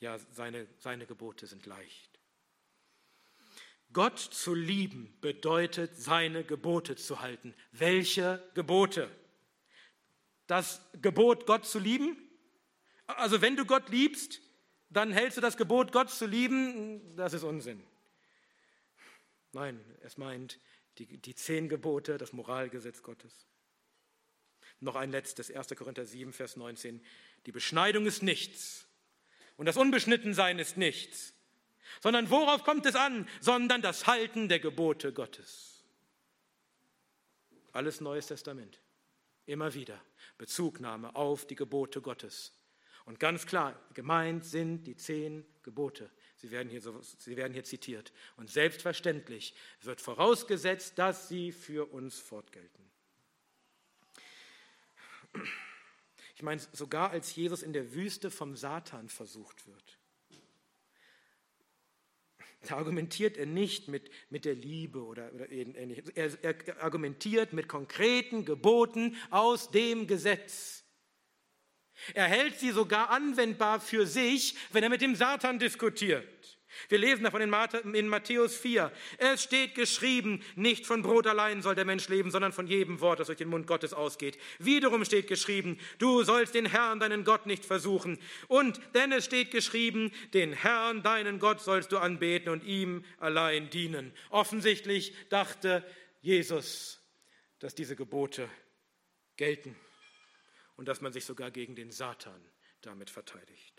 Ja, seine, seine Gebote sind leicht. Gott zu lieben bedeutet, seine Gebote zu halten. Welche Gebote? Das Gebot, Gott zu lieben? Also wenn du Gott liebst, dann hältst du das Gebot, Gott zu lieben, das ist Unsinn. Nein, es meint die, die zehn Gebote, das Moralgesetz Gottes. Noch ein letztes, 1. Korinther 7, Vers 19. Die Beschneidung ist nichts und das Unbeschnittensein ist nichts, sondern worauf kommt es an? Sondern das Halten der Gebote Gottes. Alles Neues Testament. Immer wieder Bezugnahme auf die Gebote Gottes. Und ganz klar, gemeint sind die zehn Gebote. Sie werden, hier so, sie werden hier zitiert. Und selbstverständlich wird vorausgesetzt, dass sie für uns fortgelten. Ich meine, sogar als Jesus in der Wüste vom Satan versucht wird, da argumentiert er nicht mit, mit der Liebe oder, oder ähnliches. Er, er argumentiert mit konkreten Geboten aus dem Gesetz. Er hält sie sogar anwendbar für sich, wenn er mit dem Satan diskutiert. Wir lesen davon in Matthäus 4. Es steht geschrieben, nicht von Brot allein soll der Mensch leben, sondern von jedem Wort, das durch den Mund Gottes ausgeht. Wiederum steht geschrieben, du sollst den Herrn, deinen Gott, nicht versuchen. Und denn es steht geschrieben, den Herrn, deinen Gott, sollst du anbeten und ihm allein dienen. Offensichtlich dachte Jesus, dass diese Gebote gelten und dass man sich sogar gegen den Satan damit verteidigt.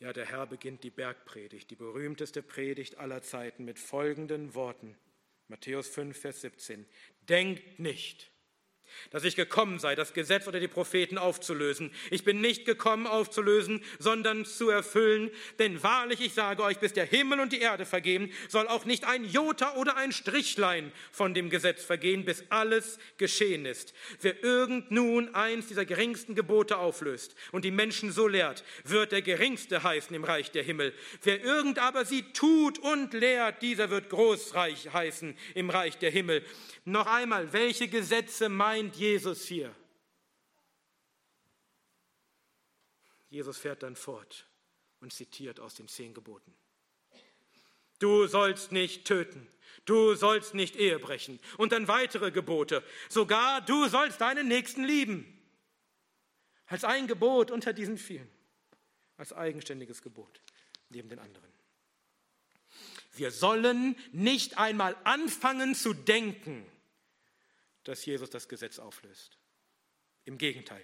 Ja, der Herr beginnt die Bergpredigt, die berühmteste Predigt aller Zeiten mit folgenden Worten. Matthäus 5, Vers 17. Denkt nicht, dass ich gekommen sei, das Gesetz oder die Propheten aufzulösen. Ich bin nicht gekommen aufzulösen, sondern zu erfüllen. Denn wahrlich, ich sage euch, bis der Himmel und die Erde vergehen, soll auch nicht ein Jota oder ein Strichlein von dem Gesetz vergehen, bis alles geschehen ist. Wer irgend nun eins dieser geringsten Gebote auflöst und die Menschen so lehrt, wird der geringste heißen im Reich der Himmel. Wer irgend aber sie tut und lehrt, dieser wird großreich heißen im Reich der Himmel. Noch einmal, welche Gesetze meint Jesus hier? Jesus fährt dann fort und zitiert aus den zehn Geboten. Du sollst nicht töten. Du sollst nicht Ehe brechen. Und dann weitere Gebote. Sogar du sollst deinen Nächsten lieben. Als ein Gebot unter diesen vielen. Als eigenständiges Gebot neben den anderen. Wir sollen nicht einmal anfangen zu denken, dass Jesus das Gesetz auflöst. Im Gegenteil.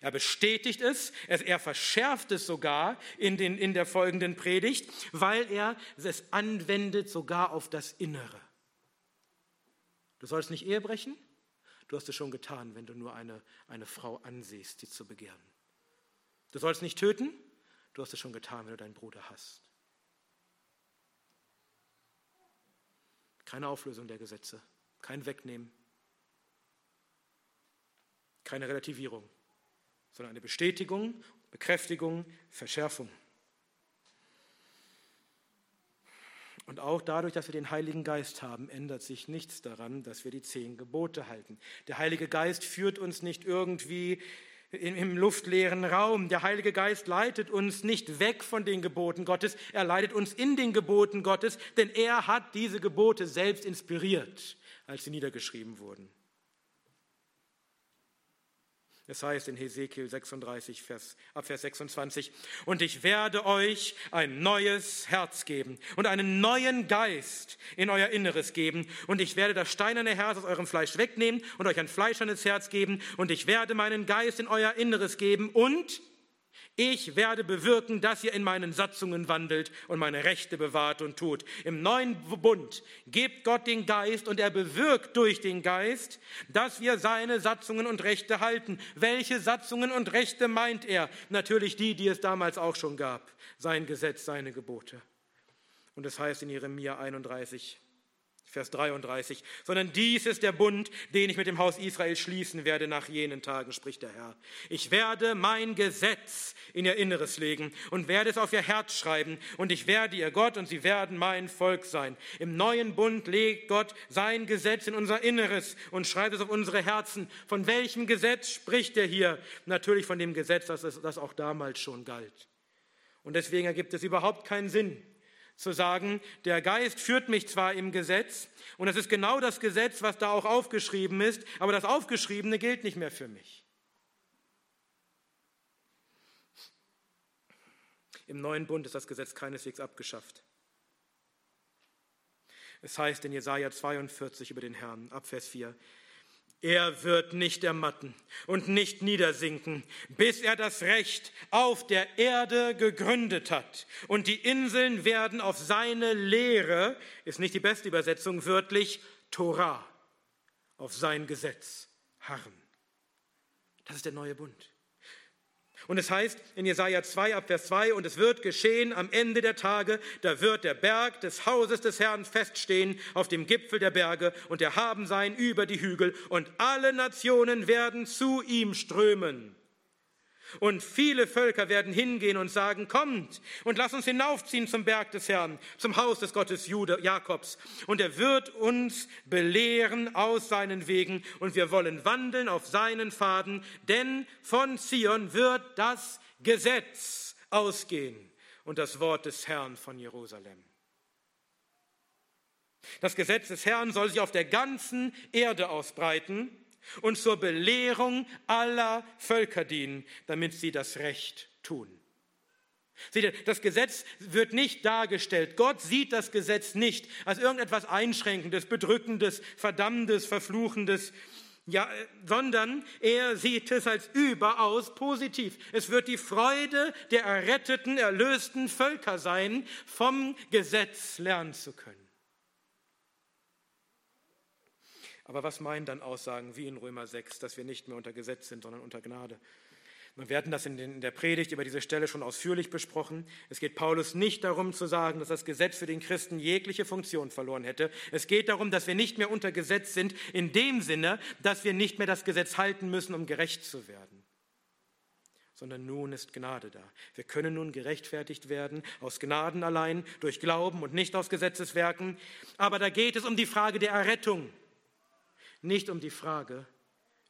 Er bestätigt es, er verschärft es sogar in, den, in der folgenden Predigt, weil er es anwendet sogar auf das Innere. Du sollst nicht Ehe brechen? Du hast es schon getan, wenn du nur eine, eine Frau ansiehst, sie zu begehren. Du sollst nicht töten? Du hast es schon getan, wenn du deinen Bruder hast. Keine Auflösung der Gesetze, kein Wegnehmen, keine Relativierung, sondern eine Bestätigung, Bekräftigung, Verschärfung. Und auch dadurch, dass wir den Heiligen Geist haben, ändert sich nichts daran, dass wir die zehn Gebote halten. Der Heilige Geist führt uns nicht irgendwie im luftleeren Raum. Der Heilige Geist leitet uns nicht weg von den Geboten Gottes, er leitet uns in den Geboten Gottes, denn er hat diese Gebote selbst inspiriert, als sie niedergeschrieben wurden. Es heißt in Hesekiel 36, Vers, ab Vers 26, und ich werde euch ein neues Herz geben und einen neuen Geist in euer Inneres geben. Und ich werde das steinerne Herz aus eurem Fleisch wegnehmen und euch ein fleischernes Herz geben. Und ich werde meinen Geist in euer Inneres geben und Ich werde bewirken, dass ihr in meinen Satzungen wandelt und meine Rechte bewahrt und tut. Im neuen Bund gibt Gott den Geist und er bewirkt durch den Geist, dass wir seine Satzungen und Rechte halten. Welche Satzungen und Rechte meint er? Natürlich die, die es damals auch schon gab. Sein Gesetz, seine Gebote. Und es heißt in Jeremia 31, Vers 33, sondern dies ist der Bund, den ich mit dem Haus Israel schließen werde nach jenen Tagen, spricht der Herr. Ich werde mein Gesetz in ihr Inneres legen und werde es auf ihr Herz schreiben und ich werde ihr Gott und sie werden mein Volk sein. Im neuen Bund legt Gott sein Gesetz in unser Inneres und schreibt es auf unsere Herzen. Von welchem Gesetz spricht er hier? Natürlich von dem Gesetz, das, das auch damals schon galt. Und deswegen ergibt es überhaupt keinen Sinn, zu sagen, der Geist führt mich zwar im Gesetz und es ist genau das Gesetz, was da auch aufgeschrieben ist, aber das Aufgeschriebene gilt nicht mehr für mich. Im neuen Bund ist das Gesetz keineswegs abgeschafft. Es heißt in Jesaja 42 über den Herrn, ab Vers 4, er wird nicht ermatten und nicht niedersinken, bis er das Recht auf der Erde gegründet hat. Und die Inseln werden auf seine Lehre, ist nicht die beste Übersetzung wörtlich, Torah, auf sein Gesetz harren. Das ist der neue Bund. Und es heißt in Jesaja 2 ab Vers 2, und es wird geschehen am Ende der Tage, da wird der Berg des Hauses des Herrn feststehen auf dem Gipfel der Berge und der Haben sein über die Hügel und alle Nationen werden zu ihm strömen. Und viele Völker werden hingehen und sagen, kommt und lass uns hinaufziehen zum Berg des Herrn, zum Haus des Gottes Jude, Jakobs. Und er wird uns belehren aus seinen Wegen und wir wollen wandeln auf seinen Pfaden, denn von Zion wird das Gesetz ausgehen und das Wort des Herrn von Jerusalem. Das Gesetz des Herrn soll sich auf der ganzen Erde ausbreiten und zur Belehrung aller Völker dienen, damit sie das Recht tun. Seht ihr, das Gesetz wird nicht dargestellt. Gott sieht das Gesetz nicht als irgendetwas Einschränkendes, Bedrückendes, Verdammendes, Verfluchendes, ja, sondern er sieht es als überaus positiv. Es wird die Freude der erretteten, erlösten Völker sein, vom Gesetz lernen zu können. Aber was meinen dann Aussagen wie in Römer 6, dass wir nicht mehr unter Gesetz sind, sondern unter Gnade? Wir werden das in der Predigt über diese Stelle schon ausführlich besprochen. Es geht Paulus nicht darum zu sagen, dass das Gesetz für den Christen jegliche Funktion verloren hätte. Es geht darum, dass wir nicht mehr unter Gesetz sind, in dem Sinne, dass wir nicht mehr das Gesetz halten müssen, um gerecht zu werden. Sondern nun ist Gnade da. Wir können nun gerechtfertigt werden, aus Gnaden allein, durch Glauben und nicht aus Gesetzeswerken. Aber da geht es um die Frage der Errettung nicht um die Frage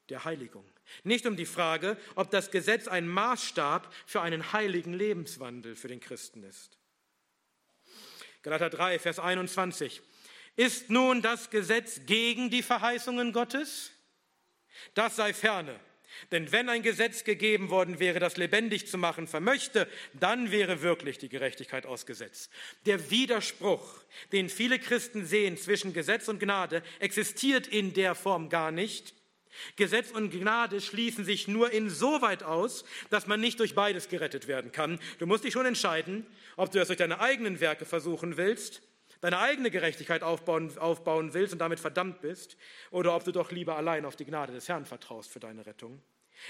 der Heiligung, nicht um die Frage, ob das Gesetz ein Maßstab für einen heiligen Lebenswandel für den Christen ist. Galater 3, Vers 21. Ist nun das Gesetz gegen die Verheißungen Gottes? Das sei ferne. Denn wenn ein Gesetz gegeben worden wäre, das lebendig zu machen vermöchte, dann wäre wirklich die Gerechtigkeit ausgesetzt. Der Widerspruch, den viele Christen sehen zwischen Gesetz und Gnade, existiert in der Form gar nicht. Gesetz und Gnade schließen sich nur insoweit aus, dass man nicht durch beides gerettet werden kann. Du musst dich schon entscheiden, ob du das durch deine eigenen Werke versuchen willst deine eigene Gerechtigkeit aufbauen, aufbauen willst und damit verdammt bist, oder ob du doch lieber allein auf die Gnade des Herrn vertraust für deine Rettung.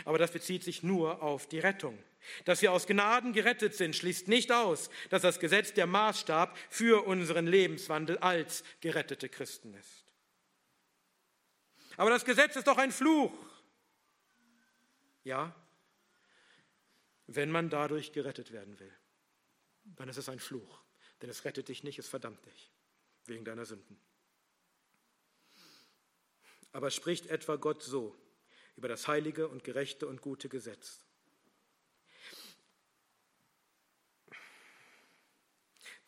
Aber das bezieht sich nur auf die Rettung. Dass wir aus Gnaden gerettet sind, schließt nicht aus, dass das Gesetz der Maßstab für unseren Lebenswandel als gerettete Christen ist. Aber das Gesetz ist doch ein Fluch. Ja, wenn man dadurch gerettet werden will, dann ist es ein Fluch. Denn es rettet dich nicht, es verdammt dich wegen deiner Sünden. Aber spricht etwa Gott so über das heilige und gerechte und gute Gesetz?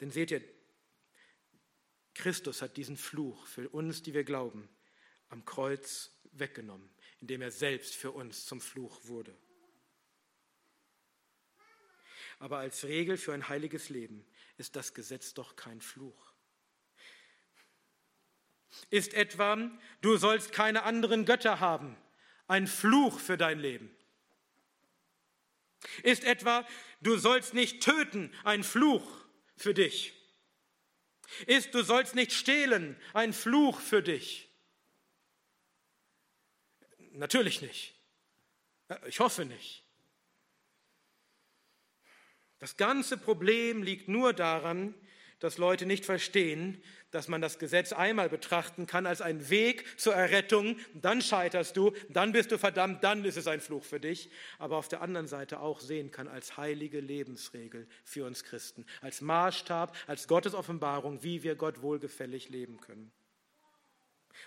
Denn seht ihr, Christus hat diesen Fluch für uns, die wir glauben, am Kreuz weggenommen, indem er selbst für uns zum Fluch wurde. Aber als Regel für ein heiliges Leben ist das Gesetz doch kein Fluch. Ist etwa, du sollst keine anderen Götter haben, ein Fluch für dein Leben? Ist etwa, du sollst nicht töten, ein Fluch für dich? Ist, du sollst nicht stehlen, ein Fluch für dich? Natürlich nicht. Ich hoffe nicht. Das ganze Problem liegt nur daran, dass Leute nicht verstehen, dass man das Gesetz einmal betrachten kann als einen Weg zur Errettung, dann scheiterst du, dann bist du verdammt, dann ist es ein Fluch für dich, aber auf der anderen Seite auch sehen kann als heilige Lebensregel für uns Christen, als Maßstab, als Gottes Offenbarung, wie wir Gott wohlgefällig leben können.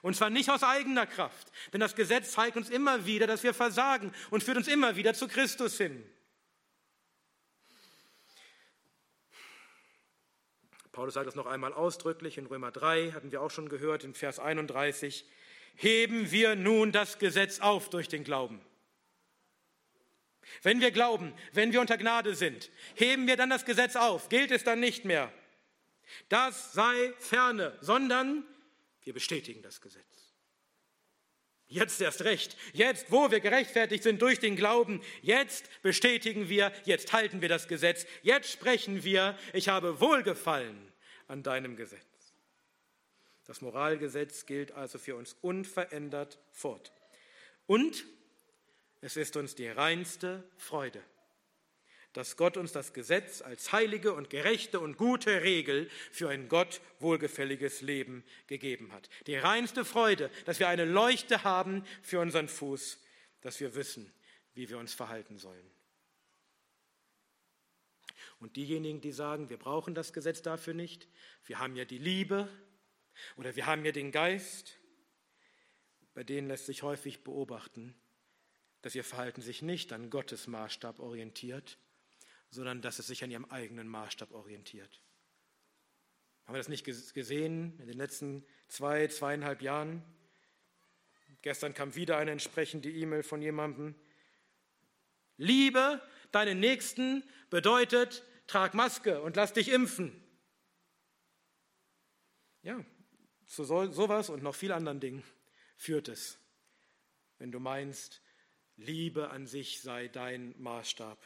Und zwar nicht aus eigener Kraft, denn das Gesetz zeigt uns immer wieder, dass wir versagen und führt uns immer wieder zu Christus hin. Paulus sagt das noch einmal ausdrücklich in Römer 3, hatten wir auch schon gehört, in Vers 31. Heben wir nun das Gesetz auf durch den Glauben. Wenn wir glauben, wenn wir unter Gnade sind, heben wir dann das Gesetz auf, gilt es dann nicht mehr. Das sei ferne, sondern wir bestätigen das Gesetz. Jetzt erst recht. Jetzt, wo wir gerechtfertigt sind durch den Glauben, jetzt bestätigen wir, jetzt halten wir das Gesetz, jetzt sprechen wir, ich habe Wohlgefallen an deinem Gesetz. Das Moralgesetz gilt also für uns unverändert fort. Und es ist uns die reinste Freude, dass Gott uns das Gesetz als heilige und gerechte und gute Regel für ein Gott wohlgefälliges Leben gegeben hat. Die reinste Freude, dass wir eine Leuchte haben für unseren Fuß, dass wir wissen, wie wir uns verhalten sollen. Und diejenigen, die sagen, wir brauchen das Gesetz dafür nicht, wir haben ja die Liebe oder wir haben ja den Geist, bei denen lässt sich häufig beobachten, dass ihr Verhalten sich nicht an Gottes Maßstab orientiert, sondern dass es sich an ihrem eigenen Maßstab orientiert. Haben wir das nicht gesehen in den letzten zwei, zweieinhalb Jahren? Gestern kam wieder eine entsprechende E-Mail von jemandem. Liebe deinen Nächsten bedeutet, trag Maske und lass dich impfen. Ja, zu sowas und noch viel anderen Dingen führt es, wenn du meinst, Liebe an sich sei dein Maßstab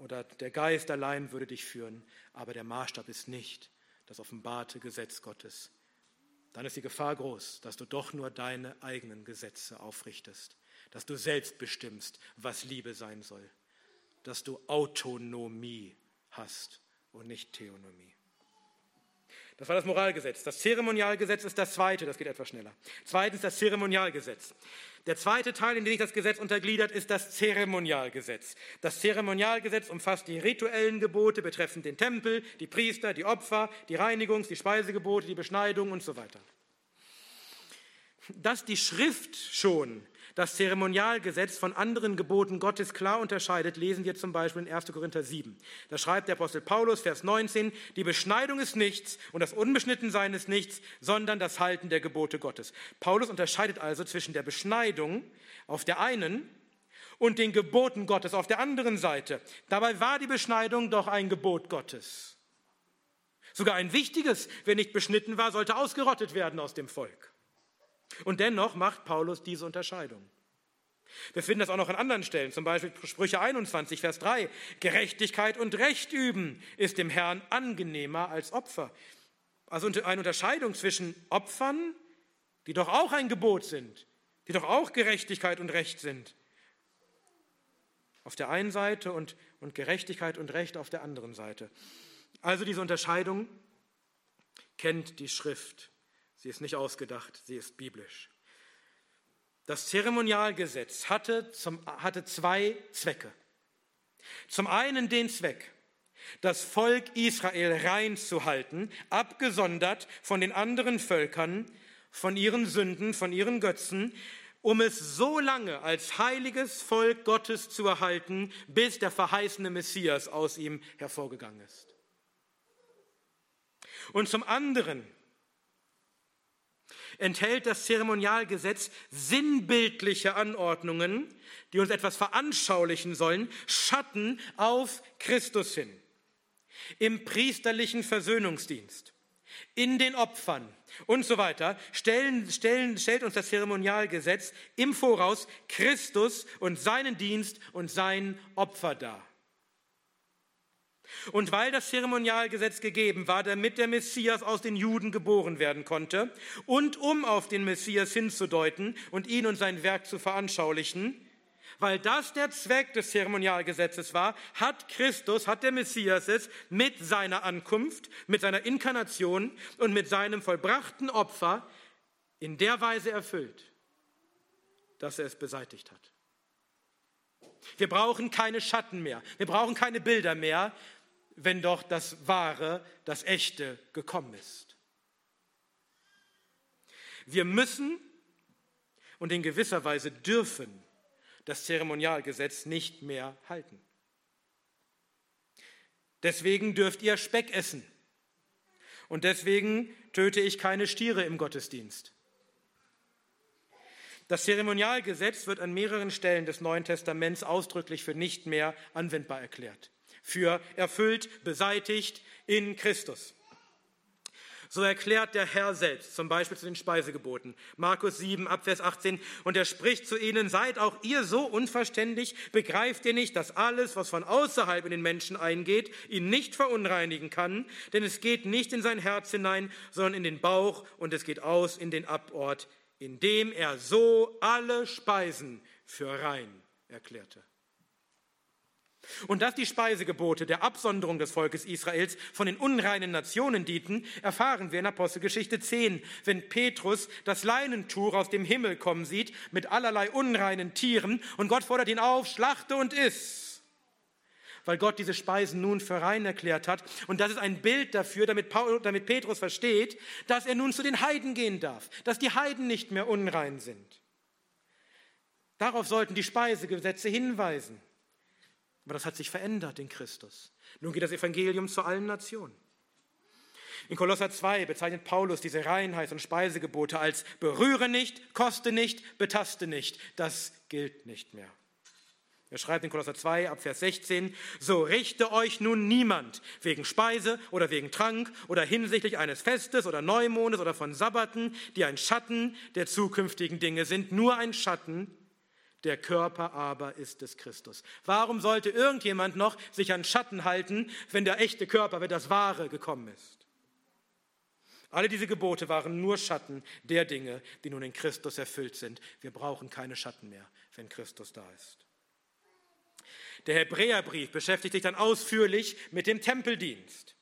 oder der Geist allein würde dich führen, aber der Maßstab ist nicht das offenbarte Gesetz Gottes. Dann ist die Gefahr groß, dass du doch nur deine eigenen Gesetze aufrichtest, dass du selbst bestimmst, was Liebe sein soll, dass du Autonomie hast und nicht Theonomie. Das war das Moralgesetz. Das Zeremonialgesetz ist das zweite, das geht etwas schneller. Zweitens das Zeremonialgesetz. Der zweite Teil, in den sich das Gesetz untergliedert, ist das Zeremonialgesetz. Das Zeremonialgesetz umfasst die rituellen Gebote betreffend den Tempel, die Priester, die Opfer, die Reinigungs-, die Speisegebote, die Beschneidung und so weiter. Dass die Schrift schon das Zeremonialgesetz von anderen Geboten Gottes klar unterscheidet, lesen wir zum Beispiel in 1. Korinther 7. Da schreibt der Apostel Paulus, Vers 19, die Beschneidung ist nichts und das Unbeschnittensein ist nichts, sondern das Halten der Gebote Gottes. Paulus unterscheidet also zwischen der Beschneidung auf der einen und den Geboten Gottes auf der anderen Seite. Dabei war die Beschneidung doch ein Gebot Gottes. Sogar ein wichtiges, wer nicht beschnitten war, sollte ausgerottet werden aus dem Volk. Und dennoch macht Paulus diese Unterscheidung. Wir finden das auch noch an anderen Stellen, zum Beispiel Sprüche 21, Vers 3. Gerechtigkeit und Recht üben ist dem Herrn angenehmer als Opfer. Also eine Unterscheidung zwischen Opfern, die doch auch ein Gebot sind, die doch auch Gerechtigkeit und Recht sind, auf der einen Seite und, und Gerechtigkeit und Recht auf der anderen Seite. Also diese Unterscheidung kennt die Schrift. Sie ist nicht ausgedacht, sie ist biblisch. Das Zeremonialgesetz hatte, zum, hatte zwei Zwecke. Zum einen den Zweck, das Volk Israel rein zu halten, abgesondert von den anderen Völkern, von ihren Sünden, von ihren Götzen, um es so lange als heiliges Volk Gottes zu erhalten, bis der verheißene Messias aus ihm hervorgegangen ist. Und zum anderen enthält das Zeremonialgesetz sinnbildliche Anordnungen, die uns etwas veranschaulichen sollen, Schatten auf Christus hin. Im priesterlichen Versöhnungsdienst in den Opfern und so weiter, stellen, stellen, stellt uns das Zeremonialgesetz im Voraus Christus und seinen Dienst und sein Opfer dar. Und weil das Zeremonialgesetz gegeben war, damit der Messias aus den Juden geboren werden konnte und um auf den Messias hinzudeuten und ihn und sein Werk zu veranschaulichen, weil das der Zweck des Zeremonialgesetzes war, hat Christus, hat der Messias es mit seiner Ankunft, mit seiner Inkarnation und mit seinem vollbrachten Opfer in der Weise erfüllt, dass er es beseitigt hat. Wir brauchen keine Schatten mehr, wir brauchen keine Bilder mehr, wenn doch das Wahre, das Echte gekommen ist. Wir müssen und in gewisser Weise dürfen das Zeremonialgesetz nicht mehr halten. Deswegen dürft ihr Speck essen. Und deswegen töte ich keine Stiere im Gottesdienst. Das Zeremonialgesetz wird an mehreren Stellen des Neuen Testaments ausdrücklich für nicht mehr anwendbar erklärt, für erfüllt, beseitigt in Christus. So erklärt der Herr selbst, zum Beispiel zu den Speisegeboten. Markus 7, Abvers 18. Und er spricht zu ihnen, seid auch ihr so unverständig, begreift ihr nicht, dass alles, was von außerhalb in den Menschen eingeht, ihn nicht verunreinigen kann, denn es geht nicht in sein Herz hinein, sondern in den Bauch und es geht aus in den Abort, indem er so alle Speisen für rein erklärte. Und dass die Speisegebote der Absonderung des Volkes Israels von den unreinen Nationen dienten, erfahren wir in Apostelgeschichte 10, wenn Petrus das Leinentuch aus dem Himmel kommen sieht mit allerlei unreinen Tieren und Gott fordert ihn auf, schlachte und iss weil Gott diese Speisen nun für rein erklärt hat. Und das ist ein Bild dafür, damit, Paul, damit Petrus versteht, dass er nun zu den Heiden gehen darf, dass die Heiden nicht mehr unrein sind. Darauf sollten die Speisegesetze hinweisen. Aber das hat sich verändert in Christus. Nun geht das Evangelium zu allen Nationen. In Kolosser 2 bezeichnet Paulus diese Reinheit und Speisegebote als berühre nicht, koste nicht, betaste nicht. Das gilt nicht mehr. Er schreibt in Kolosser 2 ab Vers 16, so richte euch nun niemand wegen Speise oder wegen Trank oder hinsichtlich eines Festes oder Neumondes oder von Sabbaten, die ein Schatten der zukünftigen Dinge sind, nur ein Schatten, der Körper aber ist des Christus. Warum sollte irgendjemand noch sich an Schatten halten, wenn der echte Körper, wenn das Wahre gekommen ist? Alle diese Gebote waren nur Schatten der Dinge, die nun in Christus erfüllt sind. Wir brauchen keine Schatten mehr, wenn Christus da ist. Der Hebräerbrief beschäftigt sich dann ausführlich mit dem Tempeldienst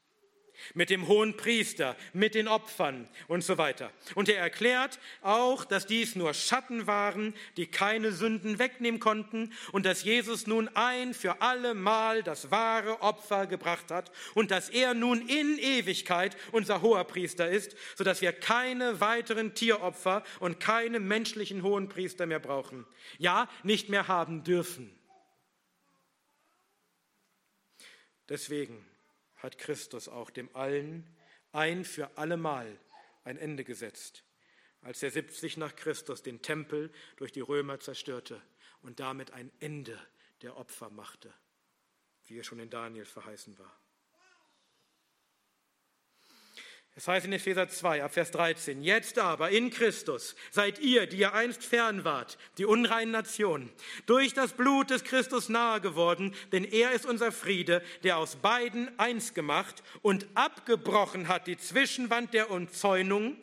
mit dem hohen Priester, mit den Opfern und so weiter. Und er erklärt auch, dass dies nur Schatten waren, die keine Sünden wegnehmen konnten und dass Jesus nun ein für alle Mal das wahre Opfer gebracht hat und dass er nun in Ewigkeit unser hoher Priester ist, sodass wir keine weiteren Tieropfer und keine menschlichen hohen Priester mehr brauchen. Ja, nicht mehr haben dürfen. Deswegen hat Christus auch dem Allen ein für allemal ein Ende gesetzt, als er 70 nach Christus den Tempel durch die Römer zerstörte und damit ein Ende der Opfer machte, wie es schon in Daniel verheißen war. Es heißt in Epheser 2, ab Vers 13, jetzt aber in Christus seid ihr, die ihr einst fern wart, die unreinen Nationen, durch das Blut des Christus nahe geworden, denn er ist unser Friede, der aus beiden eins gemacht und abgebrochen hat die Zwischenwand der Umzäunung,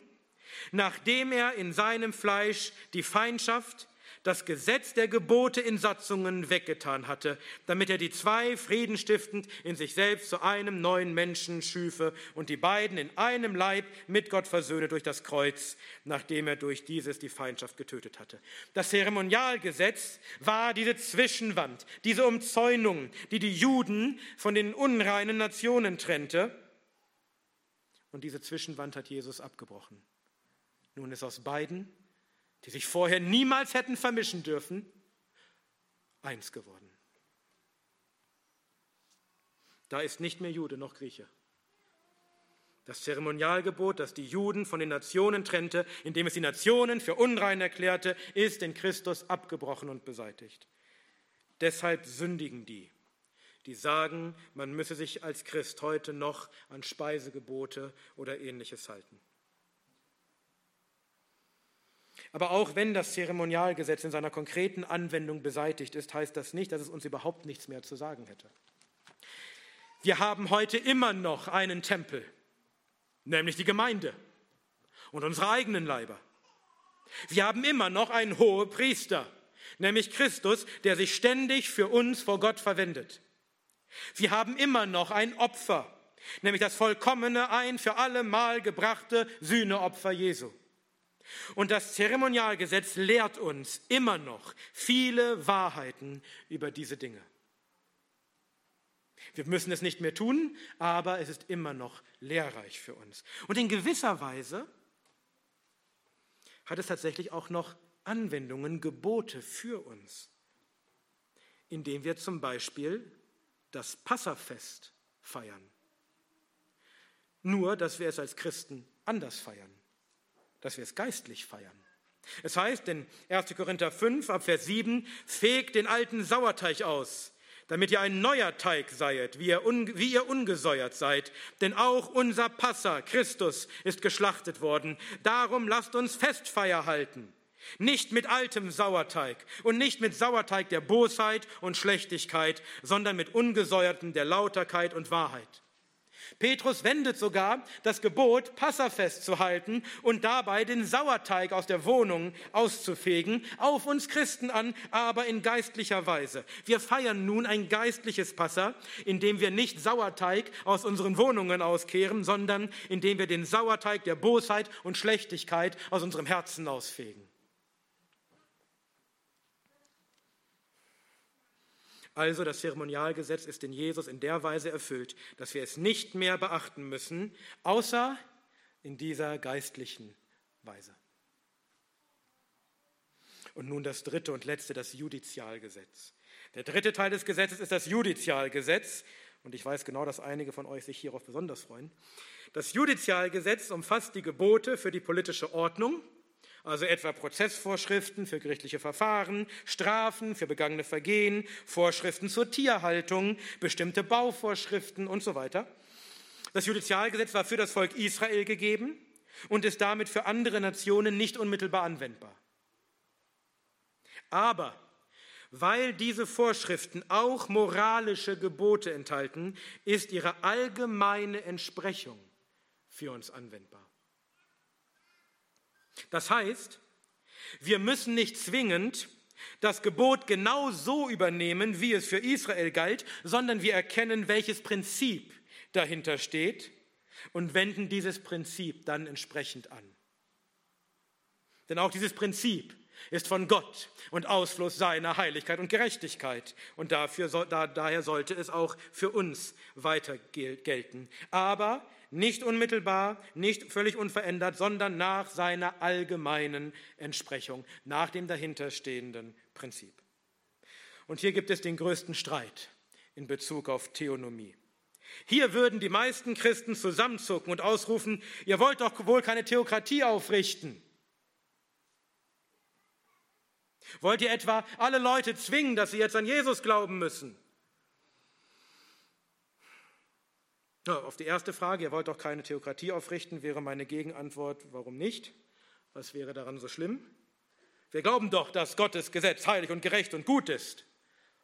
nachdem er in seinem Fleisch die Feindschaft, das Gesetz der Gebote in Satzungen weggetan hatte, damit er die zwei friedenstiftend in sich selbst zu einem neuen Menschen schüfe und die beiden in einem Leib mit Gott versöhne durch das Kreuz, nachdem er durch dieses die Feindschaft getötet hatte. Das Zeremonialgesetz war diese Zwischenwand, diese Umzäunung, die die Juden von den unreinen Nationen trennte. Und diese Zwischenwand hat Jesus abgebrochen. Nun ist aus beiden die sich vorher niemals hätten vermischen dürfen, eins geworden. Da ist nicht mehr Jude noch Grieche. Das Zeremonialgebot, das die Juden von den Nationen trennte, indem es die Nationen für unrein erklärte, ist in Christus abgebrochen und beseitigt. Deshalb sündigen die, die sagen, man müsse sich als Christ heute noch an Speisegebote oder ähnliches halten. Aber auch wenn das Zeremonialgesetz in seiner konkreten Anwendung beseitigt ist, heißt das nicht, dass es uns überhaupt nichts mehr zu sagen hätte. Wir haben heute immer noch einen Tempel, nämlich die Gemeinde und unsere eigenen Leiber. Wir haben immer noch einen hohen Priester, nämlich Christus, der sich ständig für uns vor Gott verwendet. Wir haben immer noch ein Opfer, nämlich das vollkommene, ein für alle Mal gebrachte Sühneopfer Jesu. Und das Zeremonialgesetz lehrt uns immer noch viele Wahrheiten über diese Dinge. Wir müssen es nicht mehr tun, aber es ist immer noch lehrreich für uns. Und in gewisser Weise hat es tatsächlich auch noch Anwendungen, Gebote für uns, indem wir zum Beispiel das Passafest feiern. Nur, dass wir es als Christen anders feiern, dass wir es geistlich feiern. Es heißt in 1. Korinther 5 ab Vers 7, fegt den alten Sauerteig aus, damit ihr ein neuer Teig seiet, wie ihr, un, wie ihr ungesäuert seid. Denn auch unser Passa, Christus, ist geschlachtet worden. Darum lasst uns Festfeier halten nicht mit altem Sauerteig und nicht mit Sauerteig der Bosheit und Schlechtigkeit, sondern mit ungesäuertem der Lauterkeit und Wahrheit. Petrus wendet sogar das Gebot, Passafest zu halten und dabei den Sauerteig aus der Wohnung auszufegen, auf uns Christen an, aber in geistlicher Weise. Wir feiern nun ein geistliches Passa, indem wir nicht Sauerteig aus unseren Wohnungen auskehren, sondern indem wir den Sauerteig der Bosheit und Schlechtigkeit aus unserem Herzen ausfegen. Also das Zeremonialgesetz ist in Jesus in der Weise erfüllt, dass wir es nicht mehr beachten müssen, außer in dieser geistlichen Weise. Und nun das dritte und letzte, das Judizialgesetz. Der dritte Teil des Gesetzes ist das Judizialgesetz. Und ich weiß genau, dass einige von euch sich hierauf besonders freuen. Das Judizialgesetz umfasst die Gebote für die politische Ordnung also etwa Prozessvorschriften für gerichtliche Verfahren, Strafen für begangene Vergehen, Vorschriften zur Tierhaltung, bestimmte Bauvorschriften und so weiter. Das Judizialgesetz war für das Volk Israel gegeben und ist damit für andere Nationen nicht unmittelbar anwendbar. Aber weil diese Vorschriften auch moralische Gebote enthalten, ist ihre allgemeine Entsprechung für uns anwendbar. Das heißt, wir müssen nicht zwingend das Gebot genau so übernehmen, wie es für Israel galt, sondern wir erkennen, welches Prinzip dahinter steht und wenden dieses Prinzip dann entsprechend an. Denn auch dieses Prinzip ist von Gott und Ausfluss seiner Heiligkeit und Gerechtigkeit. Und dafür, da, daher sollte es auch für uns weiter gelten. Aber nicht unmittelbar, nicht völlig unverändert, sondern nach seiner allgemeinen Entsprechung, nach dem dahinterstehenden Prinzip. Und hier gibt es den größten Streit in Bezug auf Theonomie. Hier würden die meisten Christen zusammenzucken und ausrufen, ihr wollt doch wohl keine Theokratie aufrichten. Wollt ihr etwa alle Leute zwingen, dass sie jetzt an Jesus glauben müssen? Auf die erste Frage, ihr wollt doch keine Theokratie aufrichten, wäre meine Gegenantwort, warum nicht? Was wäre daran so schlimm? Wir glauben doch, dass Gottes Gesetz heilig und gerecht und gut ist.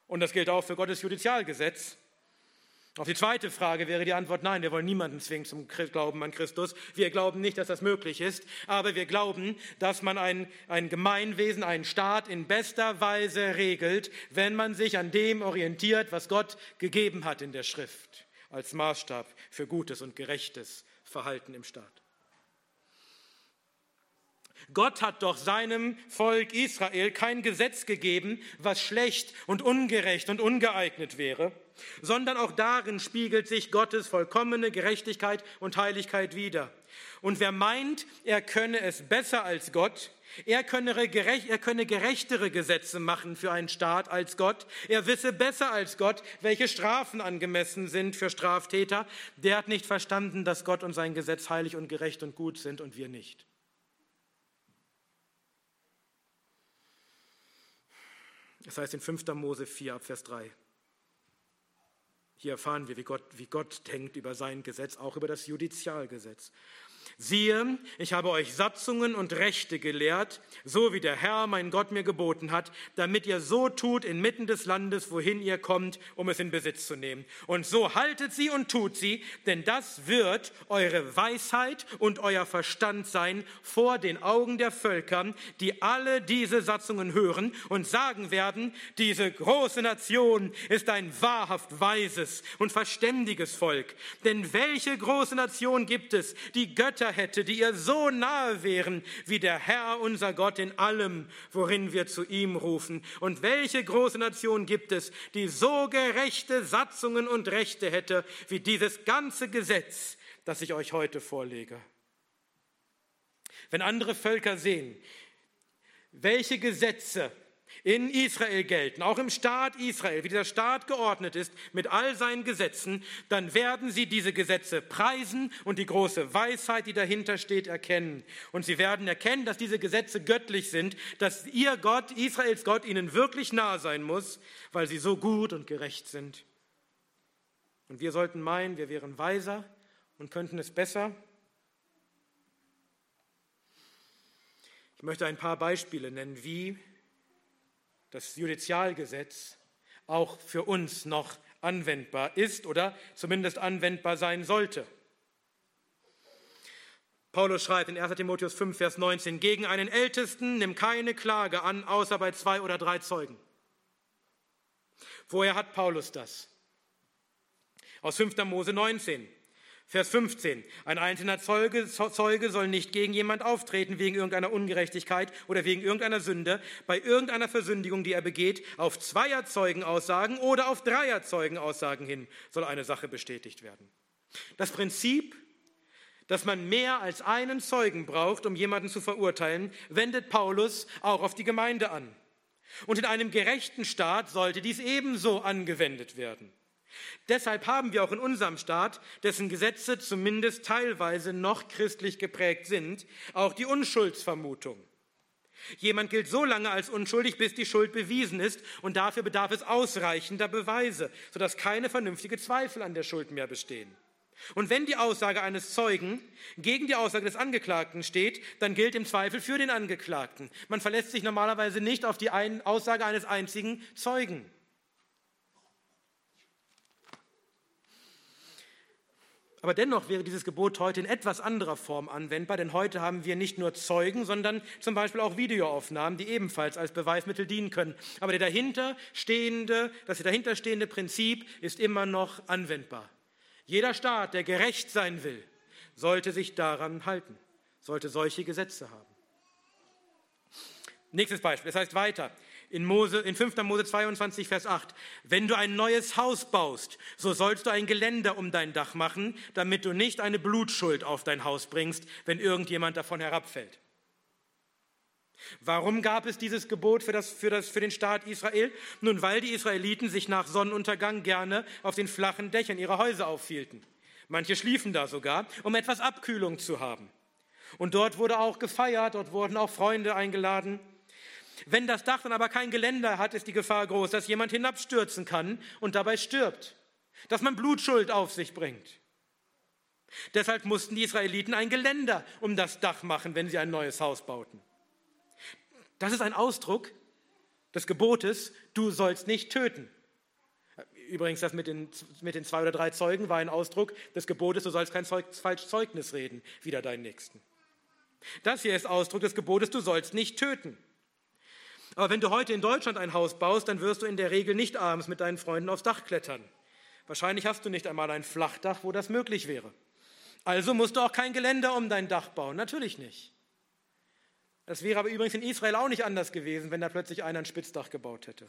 Und das gilt auch für Gottes Judizialgesetz. Auf die zweite Frage wäre die Antwort nein, wir wollen niemanden zwingen zum Glauben an Christus. Wir glauben nicht, dass das möglich ist, aber wir glauben, dass man ein, ein Gemeinwesen, einen Staat in bester Weise regelt, wenn man sich an dem orientiert, was Gott gegeben hat in der Schrift als Maßstab für gutes und gerechtes Verhalten im Staat. Gott hat doch seinem Volk Israel kein Gesetz gegeben, was schlecht und ungerecht und ungeeignet wäre, sondern auch darin spiegelt sich Gottes vollkommene Gerechtigkeit und Heiligkeit wider. Und wer meint, er könne es besser als Gott, er könne, gerecht, er könne gerechtere Gesetze machen für einen Staat als Gott. Er wisse besser als Gott, welche Strafen angemessen sind für Straftäter. Der hat nicht verstanden, dass Gott und sein Gesetz heilig und gerecht und gut sind und wir nicht. Das heißt in 5. Mose 4 Vers 3. Hier erfahren wir, wie Gott, wie Gott denkt über sein Gesetz, auch über das Judizialgesetz. Siehe, ich habe euch Satzungen und Rechte gelehrt, so wie der Herr, mein Gott, mir geboten hat, damit ihr so tut inmitten des Landes, wohin ihr kommt, um es in Besitz zu nehmen. Und so haltet sie und tut sie, denn das wird eure Weisheit und euer Verstand sein vor den Augen der Völker, die alle diese Satzungen hören und sagen werden, diese große Nation ist ein wahrhaft weises und verständiges Volk. Denn welche große Nation gibt es, die Götter hätte, die ihr so nahe wären wie der Herr unser Gott in allem, worin wir zu ihm rufen. Und welche große Nation gibt es, die so gerechte Satzungen und Rechte hätte wie dieses ganze Gesetz, das ich euch heute vorlege? Wenn andere Völker sehen, welche Gesetze in Israel gelten, auch im Staat Israel, wie dieser Staat geordnet ist, mit all seinen Gesetzen, dann werden sie diese Gesetze preisen und die große Weisheit, die dahinter steht, erkennen. Und sie werden erkennen, dass diese Gesetze göttlich sind, dass ihr Gott, Israels Gott, ihnen wirklich nahe sein muss, weil sie so gut und gerecht sind. Und wir sollten meinen, wir wären weiser und könnten es besser. Ich möchte ein paar Beispiele nennen, wie das Judizialgesetz auch für uns noch anwendbar ist oder zumindest anwendbar sein sollte. Paulus schreibt in 1 Timotheus 5, Vers 19, gegen einen Ältesten nimm keine Klage an, außer bei zwei oder drei Zeugen. Woher hat Paulus das? Aus 5. Mose 19. Vers 15. Ein einzelner Zeuge, Zeuge soll nicht gegen jemand auftreten wegen irgendeiner Ungerechtigkeit oder wegen irgendeiner Sünde, bei irgendeiner Versündigung, die er begeht, auf zweier Zeugenaussagen oder auf dreier Zeugenaussagen hin soll eine Sache bestätigt werden. Das Prinzip, dass man mehr als einen Zeugen braucht, um jemanden zu verurteilen, wendet Paulus auch auf die Gemeinde an. Und in einem gerechten Staat sollte dies ebenso angewendet werden. Deshalb haben wir auch in unserem Staat, dessen Gesetze zumindest teilweise noch christlich geprägt sind, auch die Unschuldsvermutung. Jemand gilt so lange als unschuldig, bis die Schuld bewiesen ist, und dafür bedarf es ausreichender Beweise, sodass keine vernünftige Zweifel an der Schuld mehr bestehen. Und wenn die Aussage eines Zeugen gegen die Aussage des Angeklagten steht, dann gilt im Zweifel für den Angeklagten. Man verlässt sich normalerweise nicht auf die Aussage eines einzigen Zeugen. Aber dennoch wäre dieses Gebot heute in etwas anderer Form anwendbar, denn heute haben wir nicht nur Zeugen, sondern zum Beispiel auch Videoaufnahmen, die ebenfalls als Beweismittel dienen können. Aber der dahinterstehende, das dahinterstehende Prinzip ist immer noch anwendbar. Jeder Staat, der gerecht sein will, sollte sich daran halten, sollte solche Gesetze haben. Nächstes Beispiel, das heißt weiter, in, Mose, in 5. Mose 22, Vers 8. Wenn du ein neues Haus baust, so sollst du ein Geländer um dein Dach machen, damit du nicht eine Blutschuld auf dein Haus bringst, wenn irgendjemand davon herabfällt. Warum gab es dieses Gebot für, das, für, das, für den Staat Israel? Nun, weil die Israeliten sich nach Sonnenuntergang gerne auf den flachen Dächern ihrer Häuser aufhielten. Manche schliefen da sogar, um etwas Abkühlung zu haben. Und dort wurde auch gefeiert, dort wurden auch Freunde eingeladen. Wenn das Dach dann aber kein Geländer hat, ist die Gefahr groß, dass jemand hinabstürzen kann und dabei stirbt, dass man Blutschuld auf sich bringt. Deshalb mussten die Israeliten ein Geländer um das Dach machen, wenn sie ein neues Haus bauten. Das ist ein Ausdruck des Gebotes, du sollst nicht töten. Übrigens, das mit den, mit den zwei oder drei Zeugen war ein Ausdruck des Gebotes, du sollst kein Zeug, falsch Zeugnis reden, wieder deinen Nächsten. Das hier ist Ausdruck des Gebotes, du sollst nicht töten. Aber wenn du heute in Deutschland ein Haus baust, dann wirst du in der Regel nicht abends mit deinen Freunden aufs Dach klettern. Wahrscheinlich hast du nicht einmal ein Flachdach, wo das möglich wäre. Also musst du auch kein Geländer um dein Dach bauen. Natürlich nicht. Das wäre aber übrigens in Israel auch nicht anders gewesen, wenn da plötzlich einer ein Spitzdach gebaut hätte.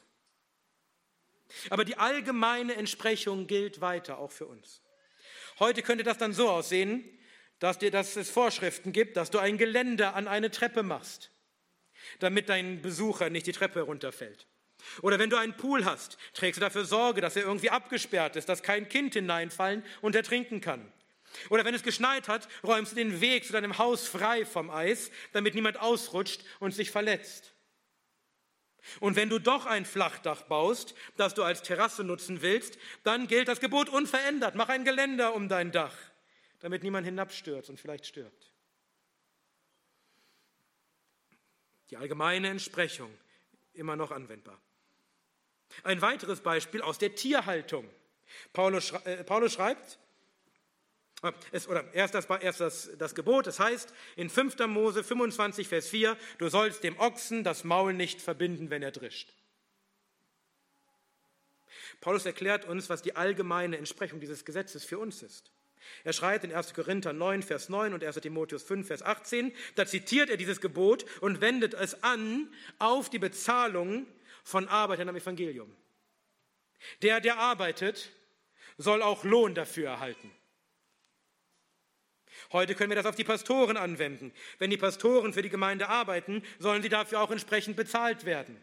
Aber die allgemeine Entsprechung gilt weiter, auch für uns. Heute könnte das dann so aussehen, dass, dir, dass es Vorschriften gibt, dass du ein Geländer an eine Treppe machst damit dein Besucher nicht die Treppe runterfällt. Oder wenn du einen Pool hast, trägst du dafür Sorge, dass er irgendwie abgesperrt ist, dass kein Kind hineinfallen und ertrinken kann. Oder wenn es geschneit hat, räumst du den Weg zu deinem Haus frei vom Eis, damit niemand ausrutscht und sich verletzt. Und wenn du doch ein Flachdach baust, das du als Terrasse nutzen willst, dann gilt das Gebot unverändert. Mach ein Geländer um dein Dach, damit niemand hinabstürzt und vielleicht stirbt. Die allgemeine Entsprechung immer noch anwendbar. Ein weiteres Beispiel aus der Tierhaltung. Paulus, äh, Paulus schreibt, äh, es, oder erst, das, erst das, das Gebot, das heißt in 5. Mose 25, Vers 4, du sollst dem Ochsen das Maul nicht verbinden, wenn er drischt. Paulus erklärt uns, was die allgemeine Entsprechung dieses Gesetzes für uns ist. Er schreibt in 1. Korinther 9, Vers 9 und 1. Timotheus 5, Vers 18, da zitiert er dieses Gebot und wendet es an auf die Bezahlung von Arbeitern am Evangelium. Der, der arbeitet, soll auch Lohn dafür erhalten. Heute können wir das auf die Pastoren anwenden. Wenn die Pastoren für die Gemeinde arbeiten, sollen sie dafür auch entsprechend bezahlt werden.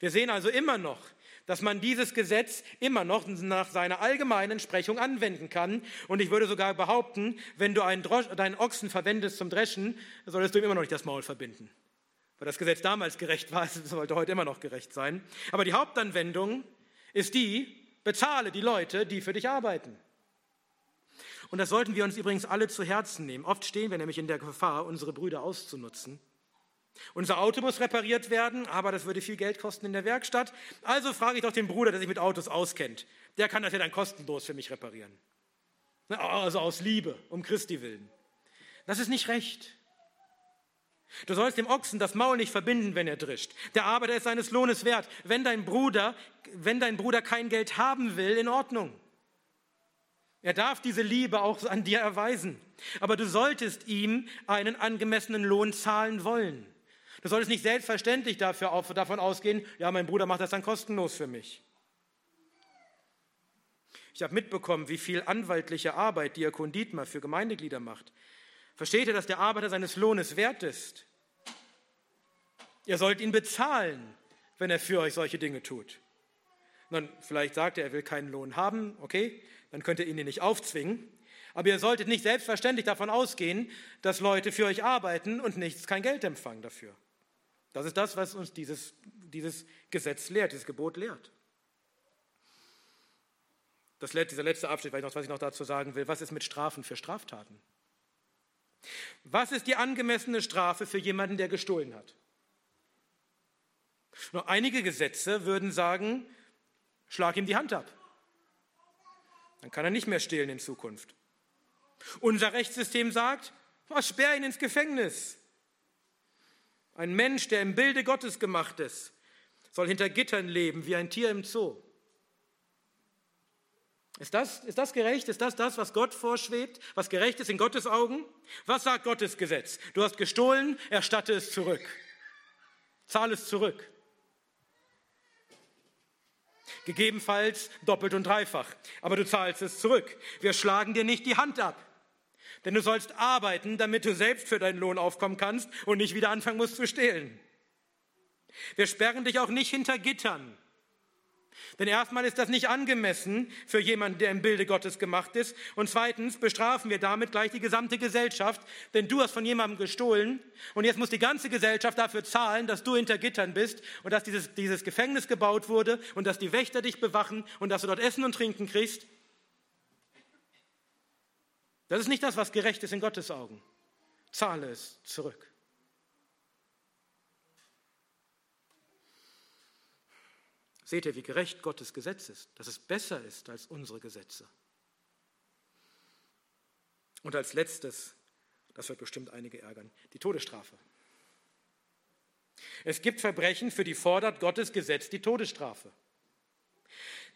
Wir sehen also immer noch, dass man dieses Gesetz immer noch nach seiner allgemeinen Entsprechung anwenden kann. Und ich würde sogar behaupten, wenn du einen, Drosch, deinen Ochsen verwendest zum Dreschen, solltest du ihm immer noch nicht das Maul verbinden. Weil das Gesetz damals gerecht war, es sollte heute immer noch gerecht sein. Aber die Hauptanwendung ist die, bezahle die Leute, die für dich arbeiten. Und das sollten wir uns übrigens alle zu Herzen nehmen. Oft stehen wir nämlich in der Gefahr, unsere Brüder auszunutzen. Unser Auto muss repariert werden, aber das würde viel Geld kosten in der Werkstatt. Also frage ich doch den Bruder, der sich mit Autos auskennt. Der kann das ja dann kostenlos für mich reparieren. Also aus Liebe, um Christi willen. Das ist nicht recht. Du sollst dem Ochsen das Maul nicht verbinden, wenn er drischt. Der Arbeiter ist seines Lohnes wert. Wenn dein Bruder, wenn dein Bruder kein Geld haben will, in Ordnung. Er darf diese Liebe auch an dir erweisen. Aber du solltest ihm einen angemessenen Lohn zahlen wollen. Du solltest nicht selbstverständlich dafür davon ausgehen, ja, mein Bruder macht das dann kostenlos für mich. Ich habe mitbekommen, wie viel anwaltliche Arbeit Diakon Dietmar für Gemeindeglieder macht. Versteht ihr, dass der Arbeiter seines Lohnes wert ist? Ihr sollt ihn bezahlen, wenn er für euch solche Dinge tut. Dann vielleicht sagt er, er will keinen Lohn haben, okay, dann könnt ihr ihn nicht aufzwingen. Aber ihr solltet nicht selbstverständlich davon ausgehen, dass Leute für euch arbeiten und nichts kein Geld empfangen dafür. Das ist das, was uns dieses, dieses Gesetz lehrt, dieses Gebot lehrt. Das, dieser letzte Abschnitt, was ich noch dazu sagen will, was ist mit Strafen für Straftaten? Was ist die angemessene Strafe für jemanden, der gestohlen hat? Nur einige Gesetze würden sagen, schlag ihm die Hand ab. Dann kann er nicht mehr stehlen in Zukunft. Unser Rechtssystem sagt, oh, sperr ihn ins Gefängnis. Ein Mensch, der im Bilde Gottes gemacht ist, soll hinter Gittern leben wie ein Tier im Zoo. Ist das, ist das gerecht? Ist das das, was Gott vorschwebt? Was gerecht ist in Gottes Augen? Was sagt Gottes Gesetz? Du hast gestohlen, erstatte es zurück. Zahle es zurück. Gegebenenfalls doppelt und dreifach. Aber du zahlst es zurück. Wir schlagen dir nicht die Hand ab. Denn du sollst arbeiten, damit du selbst für deinen Lohn aufkommen kannst und nicht wieder anfangen musst zu stehlen. Wir sperren dich auch nicht hinter Gittern. Denn erstmal ist das nicht angemessen für jemanden, der im Bilde Gottes gemacht ist. Und zweitens bestrafen wir damit gleich die gesamte Gesellschaft, denn du hast von jemandem gestohlen und jetzt muss die ganze Gesellschaft dafür zahlen, dass du hinter Gittern bist und dass dieses, dieses Gefängnis gebaut wurde und dass die Wächter dich bewachen und dass du dort Essen und Trinken kriegst. Das ist nicht das, was gerecht ist in Gottes Augen. Zahle es zurück. Seht ihr, wie gerecht Gottes Gesetz ist, dass es besser ist als unsere Gesetze. Und als letztes, das wird bestimmt einige ärgern, die Todesstrafe. Es gibt Verbrechen, für die fordert Gottes Gesetz die Todesstrafe.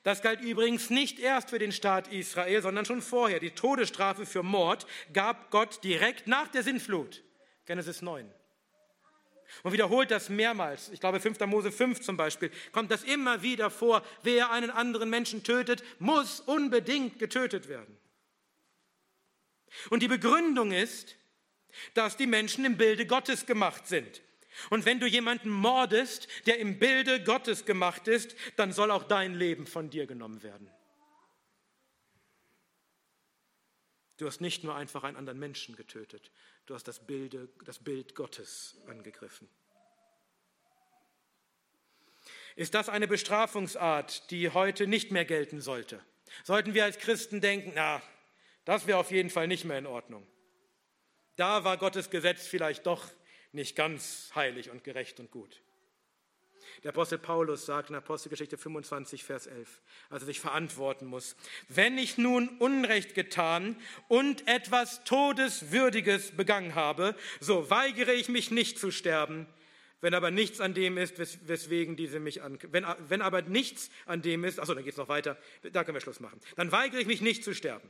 Das galt übrigens nicht erst für den Staat Israel, sondern schon vorher. Die Todesstrafe für Mord gab Gott direkt nach der Sintflut. Genesis 9 und wiederholt das mehrmals. Ich glaube, 5. Mose 5 zum Beispiel kommt das immer wieder vor. Wer einen anderen Menschen tötet, muss unbedingt getötet werden. Und die Begründung ist, dass die Menschen im Bilde Gottes gemacht sind. Und wenn du jemanden mordest, der im Bilde Gottes gemacht ist, dann soll auch dein Leben von dir genommen werden. Du hast nicht nur einfach einen anderen Menschen getötet, du hast das, Bilde, das Bild Gottes angegriffen. Ist das eine Bestrafungsart, die heute nicht mehr gelten sollte? Sollten wir als Christen denken, na, das wäre auf jeden Fall nicht mehr in Ordnung. Da war Gottes Gesetz vielleicht doch nicht ganz heilig und gerecht und gut. Der Apostel Paulus sagt in Apostelgeschichte 25, Vers 11, als er sich verantworten muss, wenn ich nun Unrecht getan und etwas Todeswürdiges begangen habe, so weigere ich mich nicht zu sterben, wenn aber nichts an dem ist, wes weswegen diese mich an, wenn, wenn aber nichts an dem ist, achso, dann geht es noch weiter, da können wir Schluss machen, dann weigere ich mich nicht zu sterben.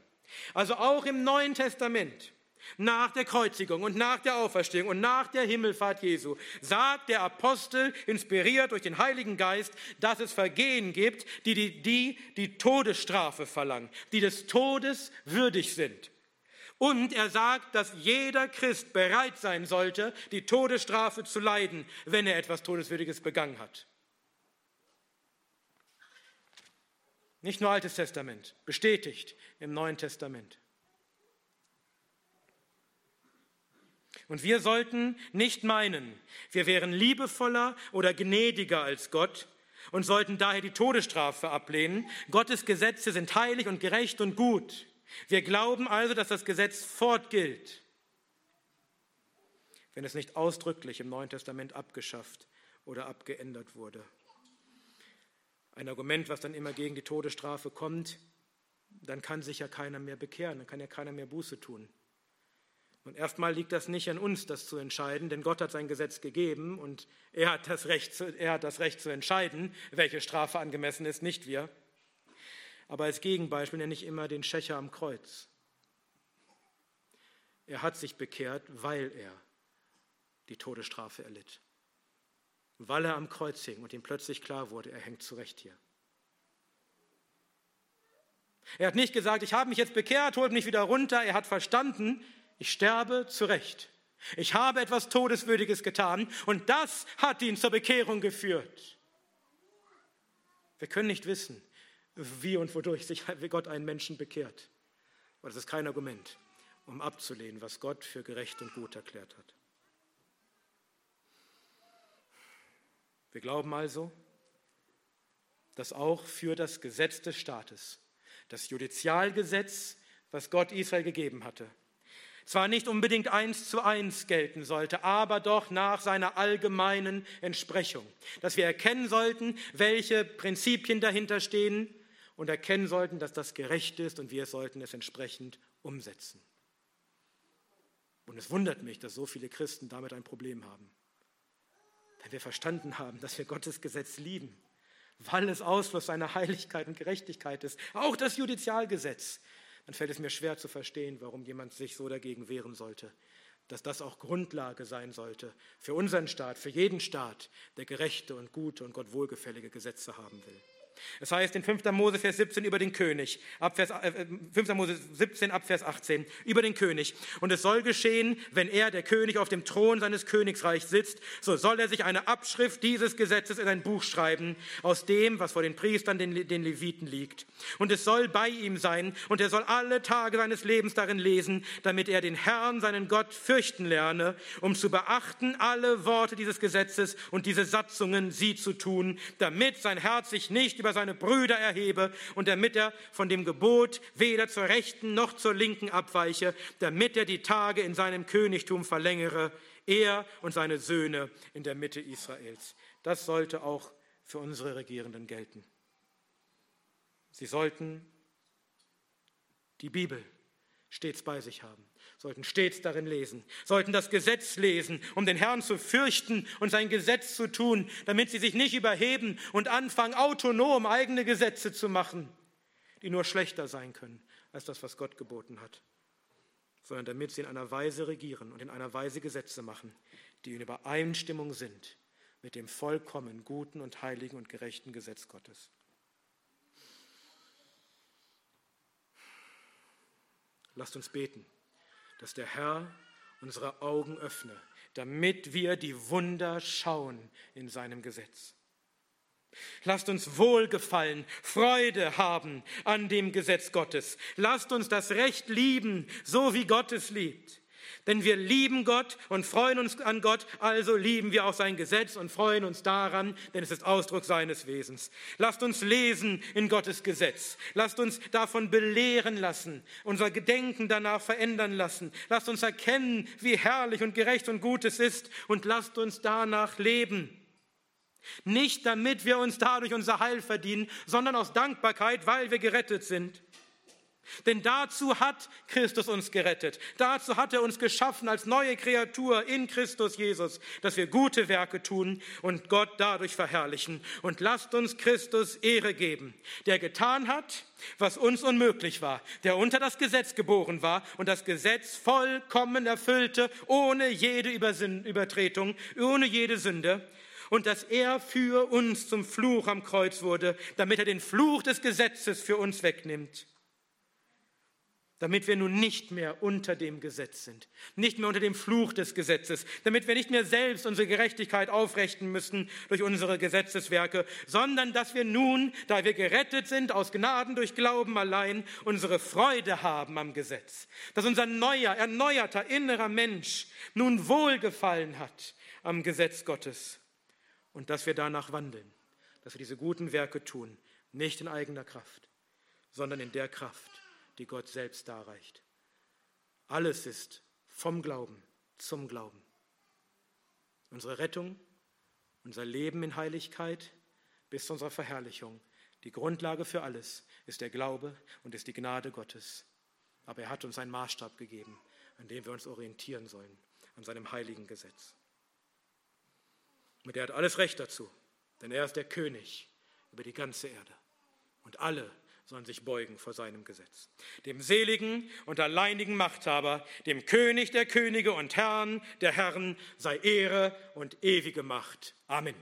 Also auch im Neuen Testament nach der Kreuzigung und nach der Auferstehung und nach der Himmelfahrt Jesu sagt der Apostel, inspiriert durch den Heiligen Geist, dass es Vergehen gibt, die die, die, die Todesstrafe verlangen, die des Todes würdig sind. Und er sagt, dass jeder Christ bereit sein sollte, die Todesstrafe zu leiden, wenn er etwas Todeswürdiges begangen hat. Nicht nur Altes Testament, bestätigt im Neuen Testament. Und wir sollten nicht meinen, wir wären liebevoller oder gnädiger als Gott und sollten daher die Todesstrafe ablehnen. Gottes Gesetze sind heilig und gerecht und gut. Wir glauben also, dass das Gesetz fortgilt, wenn es nicht ausdrücklich im Neuen Testament abgeschafft oder abgeändert wurde. Ein Argument, was dann immer gegen die Todesstrafe kommt, dann kann sich ja keiner mehr bekehren, dann kann ja keiner mehr Buße tun. Und erstmal liegt das nicht an uns, das zu entscheiden, denn Gott hat sein Gesetz gegeben und er hat das Recht, zu, er hat das Recht zu entscheiden, welche Strafe angemessen ist, nicht wir. Aber als Gegenbeispiel nenne ich immer den Schächer am Kreuz. Er hat sich bekehrt, weil er die Todesstrafe erlitt. Weil er am Kreuz hing und ihm plötzlich klar wurde, er hängt zurecht hier. Er hat nicht gesagt, ich habe mich jetzt bekehrt, holt mich wieder runter. Er hat verstanden, ich sterbe zu Recht. Ich habe etwas Todeswürdiges getan und das hat ihn zur Bekehrung geführt. Wir können nicht wissen, wie und wodurch sich Gott einen Menschen bekehrt. Aber das ist kein Argument, um abzulehnen, was Gott für gerecht und gut erklärt hat. Wir glauben also, dass auch für das Gesetz des Staates, das Judizialgesetz, was Gott Israel gegeben hatte, zwar nicht unbedingt eins zu eins gelten sollte, aber doch nach seiner allgemeinen Entsprechung. Dass wir erkennen sollten, welche Prinzipien dahinter stehen und erkennen sollten, dass das gerecht ist und wir sollten es entsprechend umsetzen. Und es wundert mich, dass so viele Christen damit ein Problem haben. Wenn wir verstanden haben, dass wir Gottes Gesetz lieben, weil es Ausfluss seiner Heiligkeit und Gerechtigkeit ist, auch das Judizialgesetz, dann fällt es mir schwer zu verstehen, warum jemand sich so dagegen wehren sollte, dass das auch Grundlage sein sollte für unseren Staat, für jeden Staat, der gerechte und gute und Gott wohlgefällige Gesetze haben will. Es heißt in 5. Mose Vers 17 über den König, ab Vers, äh, 5. Mose 17 ab Vers 18, über den König. Und es soll geschehen, wenn er, der König, auf dem Thron seines Königsreichs sitzt, so soll er sich eine Abschrift dieses Gesetzes in ein Buch schreiben, aus dem, was vor den Priestern, den, den Leviten liegt. Und es soll bei ihm sein, und er soll alle Tage seines Lebens darin lesen, damit er den Herrn, seinen Gott, fürchten lerne, um zu beachten alle Worte dieses Gesetzes und diese Satzungen, sie zu tun, damit sein Herz sich nicht über über seine Brüder erhebe und damit er von dem Gebot weder zur rechten noch zur linken abweiche, damit er die Tage in seinem Königtum verlängere, er und seine Söhne in der Mitte Israels. Das sollte auch für unsere Regierenden gelten. Sie sollten die Bibel stets bei sich haben sollten stets darin lesen, sollten das Gesetz lesen, um den Herrn zu fürchten und sein Gesetz zu tun, damit sie sich nicht überheben und anfangen, autonom eigene Gesetze zu machen, die nur schlechter sein können als das, was Gott geboten hat, sondern damit sie in einer Weise regieren und in einer Weise Gesetze machen, die in Übereinstimmung sind mit dem vollkommen guten und heiligen und gerechten Gesetz Gottes. Lasst uns beten dass der Herr unsere Augen öffne, damit wir die Wunder schauen in seinem Gesetz. Lasst uns Wohlgefallen, Freude haben an dem Gesetz Gottes. Lasst uns das Recht lieben, so wie Gott es liebt. Denn wir lieben Gott und freuen uns an Gott, also lieben wir auch sein Gesetz und freuen uns daran, denn es ist Ausdruck seines Wesens. Lasst uns lesen in Gottes Gesetz. Lasst uns davon belehren lassen, unser Gedenken danach verändern lassen. Lasst uns erkennen, wie herrlich und gerecht und gut es ist und lasst uns danach leben. Nicht damit wir uns dadurch unser Heil verdienen, sondern aus Dankbarkeit, weil wir gerettet sind. Denn dazu hat Christus uns gerettet. Dazu hat er uns geschaffen als neue Kreatur in Christus Jesus, dass wir gute Werke tun und Gott dadurch verherrlichen. Und lasst uns Christus Ehre geben, der getan hat, was uns unmöglich war, der unter das Gesetz geboren war und das Gesetz vollkommen erfüllte, ohne jede Übertretung, ohne jede Sünde und dass er für uns zum Fluch am Kreuz wurde, damit er den Fluch des Gesetzes für uns wegnimmt damit wir nun nicht mehr unter dem Gesetz sind, nicht mehr unter dem Fluch des Gesetzes, damit wir nicht mehr selbst unsere Gerechtigkeit aufrichten müssen durch unsere Gesetzeswerke, sondern dass wir nun, da wir gerettet sind aus Gnaden durch Glauben allein, unsere Freude haben am Gesetz, dass unser neuer, erneuerter innerer Mensch nun Wohlgefallen hat am Gesetz Gottes und dass wir danach wandeln, dass wir diese guten Werke tun, nicht in eigener Kraft, sondern in der Kraft, die Gott selbst darreicht. Alles ist vom Glauben zum Glauben. Unsere Rettung, unser Leben in Heiligkeit bis zu unserer Verherrlichung, die Grundlage für alles ist der Glaube und ist die Gnade Gottes. Aber er hat uns einen Maßstab gegeben, an dem wir uns orientieren sollen, an seinem heiligen Gesetz. Und er hat alles Recht dazu, denn er ist der König über die ganze Erde. Und alle sollen sich beugen vor seinem Gesetz. Dem seligen und alleinigen Machthaber, dem König der Könige und Herrn der Herren sei Ehre und ewige Macht. Amen.